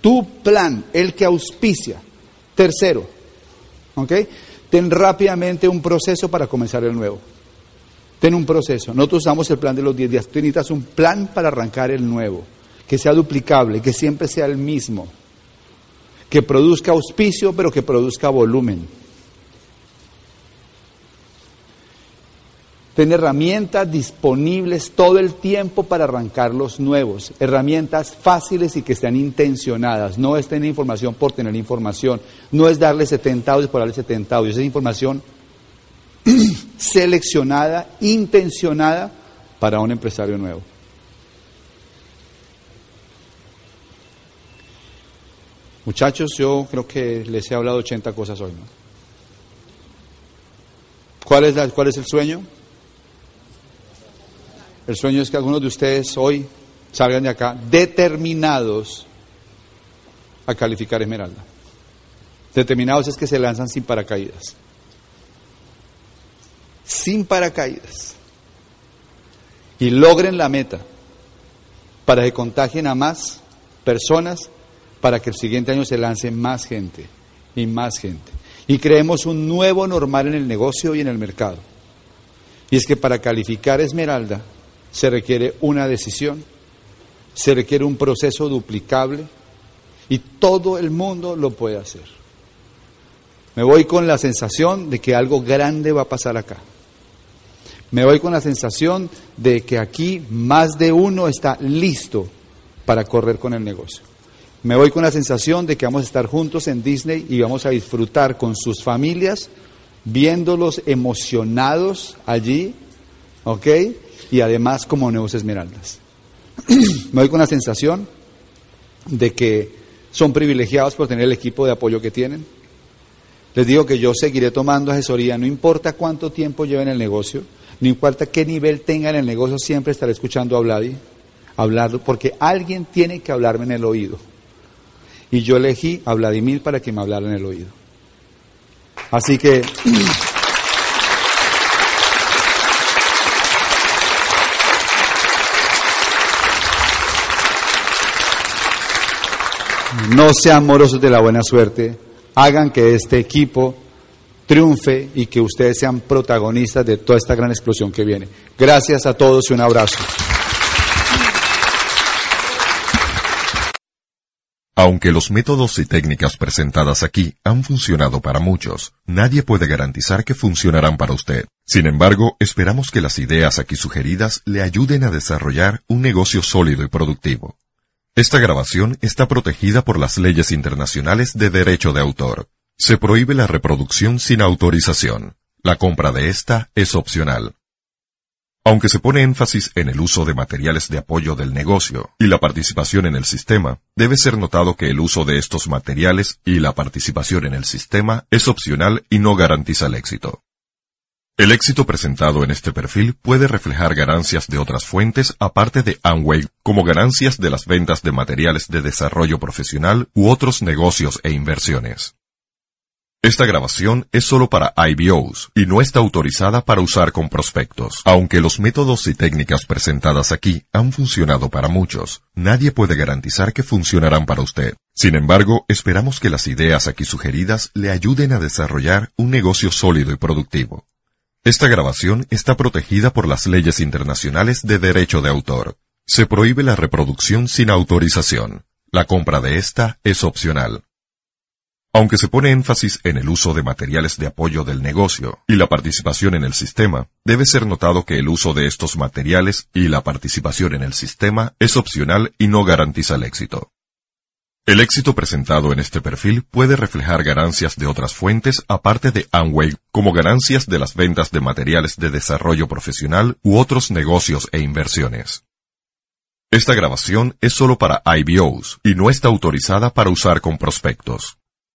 Tu plan, el que auspicia. Tercero, ¿ok? Ten rápidamente un proceso para comenzar el nuevo. Ten un proceso. Nosotros usamos el plan de los 10 días. Tú necesitas un plan para arrancar el nuevo, que sea duplicable, que siempre sea el mismo, que produzca auspicio, pero que produzca volumen. Ten herramientas disponibles todo el tiempo para arrancar los nuevos. Herramientas fáciles y que sean intencionadas. No es tener información por tener información. No es darle 70 audios por darle 70 audios. Es información seleccionada, intencionada para un empresario nuevo. Muchachos, yo creo que les he hablado 80 cosas hoy. ¿no? ¿Cuál, es la, ¿Cuál es el sueño? El sueño es que algunos de ustedes hoy salgan de acá determinados a calificar Esmeralda. Determinados es que se lanzan sin paracaídas. Sin paracaídas. Y logren la meta para que contagien a más personas, para que el siguiente año se lance más gente y más gente. Y creemos un nuevo normal en el negocio y en el mercado. Y es que para calificar Esmeralda se requiere una decisión, se requiere un proceso duplicable y todo el mundo lo puede hacer. Me voy con la sensación de que algo grande va a pasar acá. Me voy con la sensación de que aquí más de uno está listo para correr con el negocio. Me voy con la sensación de que vamos a estar juntos en Disney y vamos a disfrutar con sus familias, viéndolos emocionados allí, ¿ok? Y además como nuevos esmeraldas. Me doy con la sensación de que son privilegiados por tener el equipo de apoyo que tienen. Les digo que yo seguiré tomando asesoría, no importa cuánto tiempo lleven el negocio, no importa qué nivel tenga en el negocio, siempre estaré escuchando a Vladi, hablarlo, porque alguien tiene que hablarme en el oído. Y yo elegí a Vladimir para que me hablara en el oído. Así que... no sean morosos de la buena suerte, hagan que este equipo triunfe y que ustedes sean protagonistas de toda esta gran explosión que viene. Gracias a todos y un abrazo. Aunque los métodos y técnicas presentadas aquí han funcionado para muchos, nadie puede garantizar que funcionarán para usted. Sin embargo, esperamos que las ideas aquí sugeridas le ayuden a desarrollar un negocio sólido y productivo. Esta grabación está protegida por las leyes internacionales de derecho de autor. Se prohíbe la reproducción sin autorización. La compra de esta es opcional. Aunque se pone énfasis en el uso de materiales de apoyo del negocio y la participación en el sistema, debe ser notado que el uso de estos materiales y la participación en el sistema es opcional y no garantiza el éxito. El éxito presentado en este perfil puede reflejar ganancias de otras fuentes aparte de Amway, como ganancias de las ventas de materiales de desarrollo profesional u otros negocios e inversiones. Esta grabación es solo para IBOs y no está autorizada para usar con prospectos. Aunque los métodos y técnicas presentadas aquí han funcionado para muchos, nadie puede garantizar que funcionarán para usted. Sin embargo, esperamos que las ideas aquí sugeridas le ayuden a desarrollar un negocio sólido y productivo. Esta grabación está protegida por las leyes internacionales de derecho de autor. Se prohíbe la reproducción sin autorización. La compra de esta es opcional. Aunque se pone énfasis en el uso de materiales de apoyo del negocio y la participación en el sistema, debe ser notado que el uso de estos materiales y la participación en el sistema es opcional y no garantiza el éxito. El éxito presentado en este perfil puede reflejar ganancias de otras fuentes aparte de Amway, como ganancias de las ventas de materiales de desarrollo profesional u otros negocios e inversiones. Esta grabación es solo para IBOs y no está autorizada para usar con prospectos.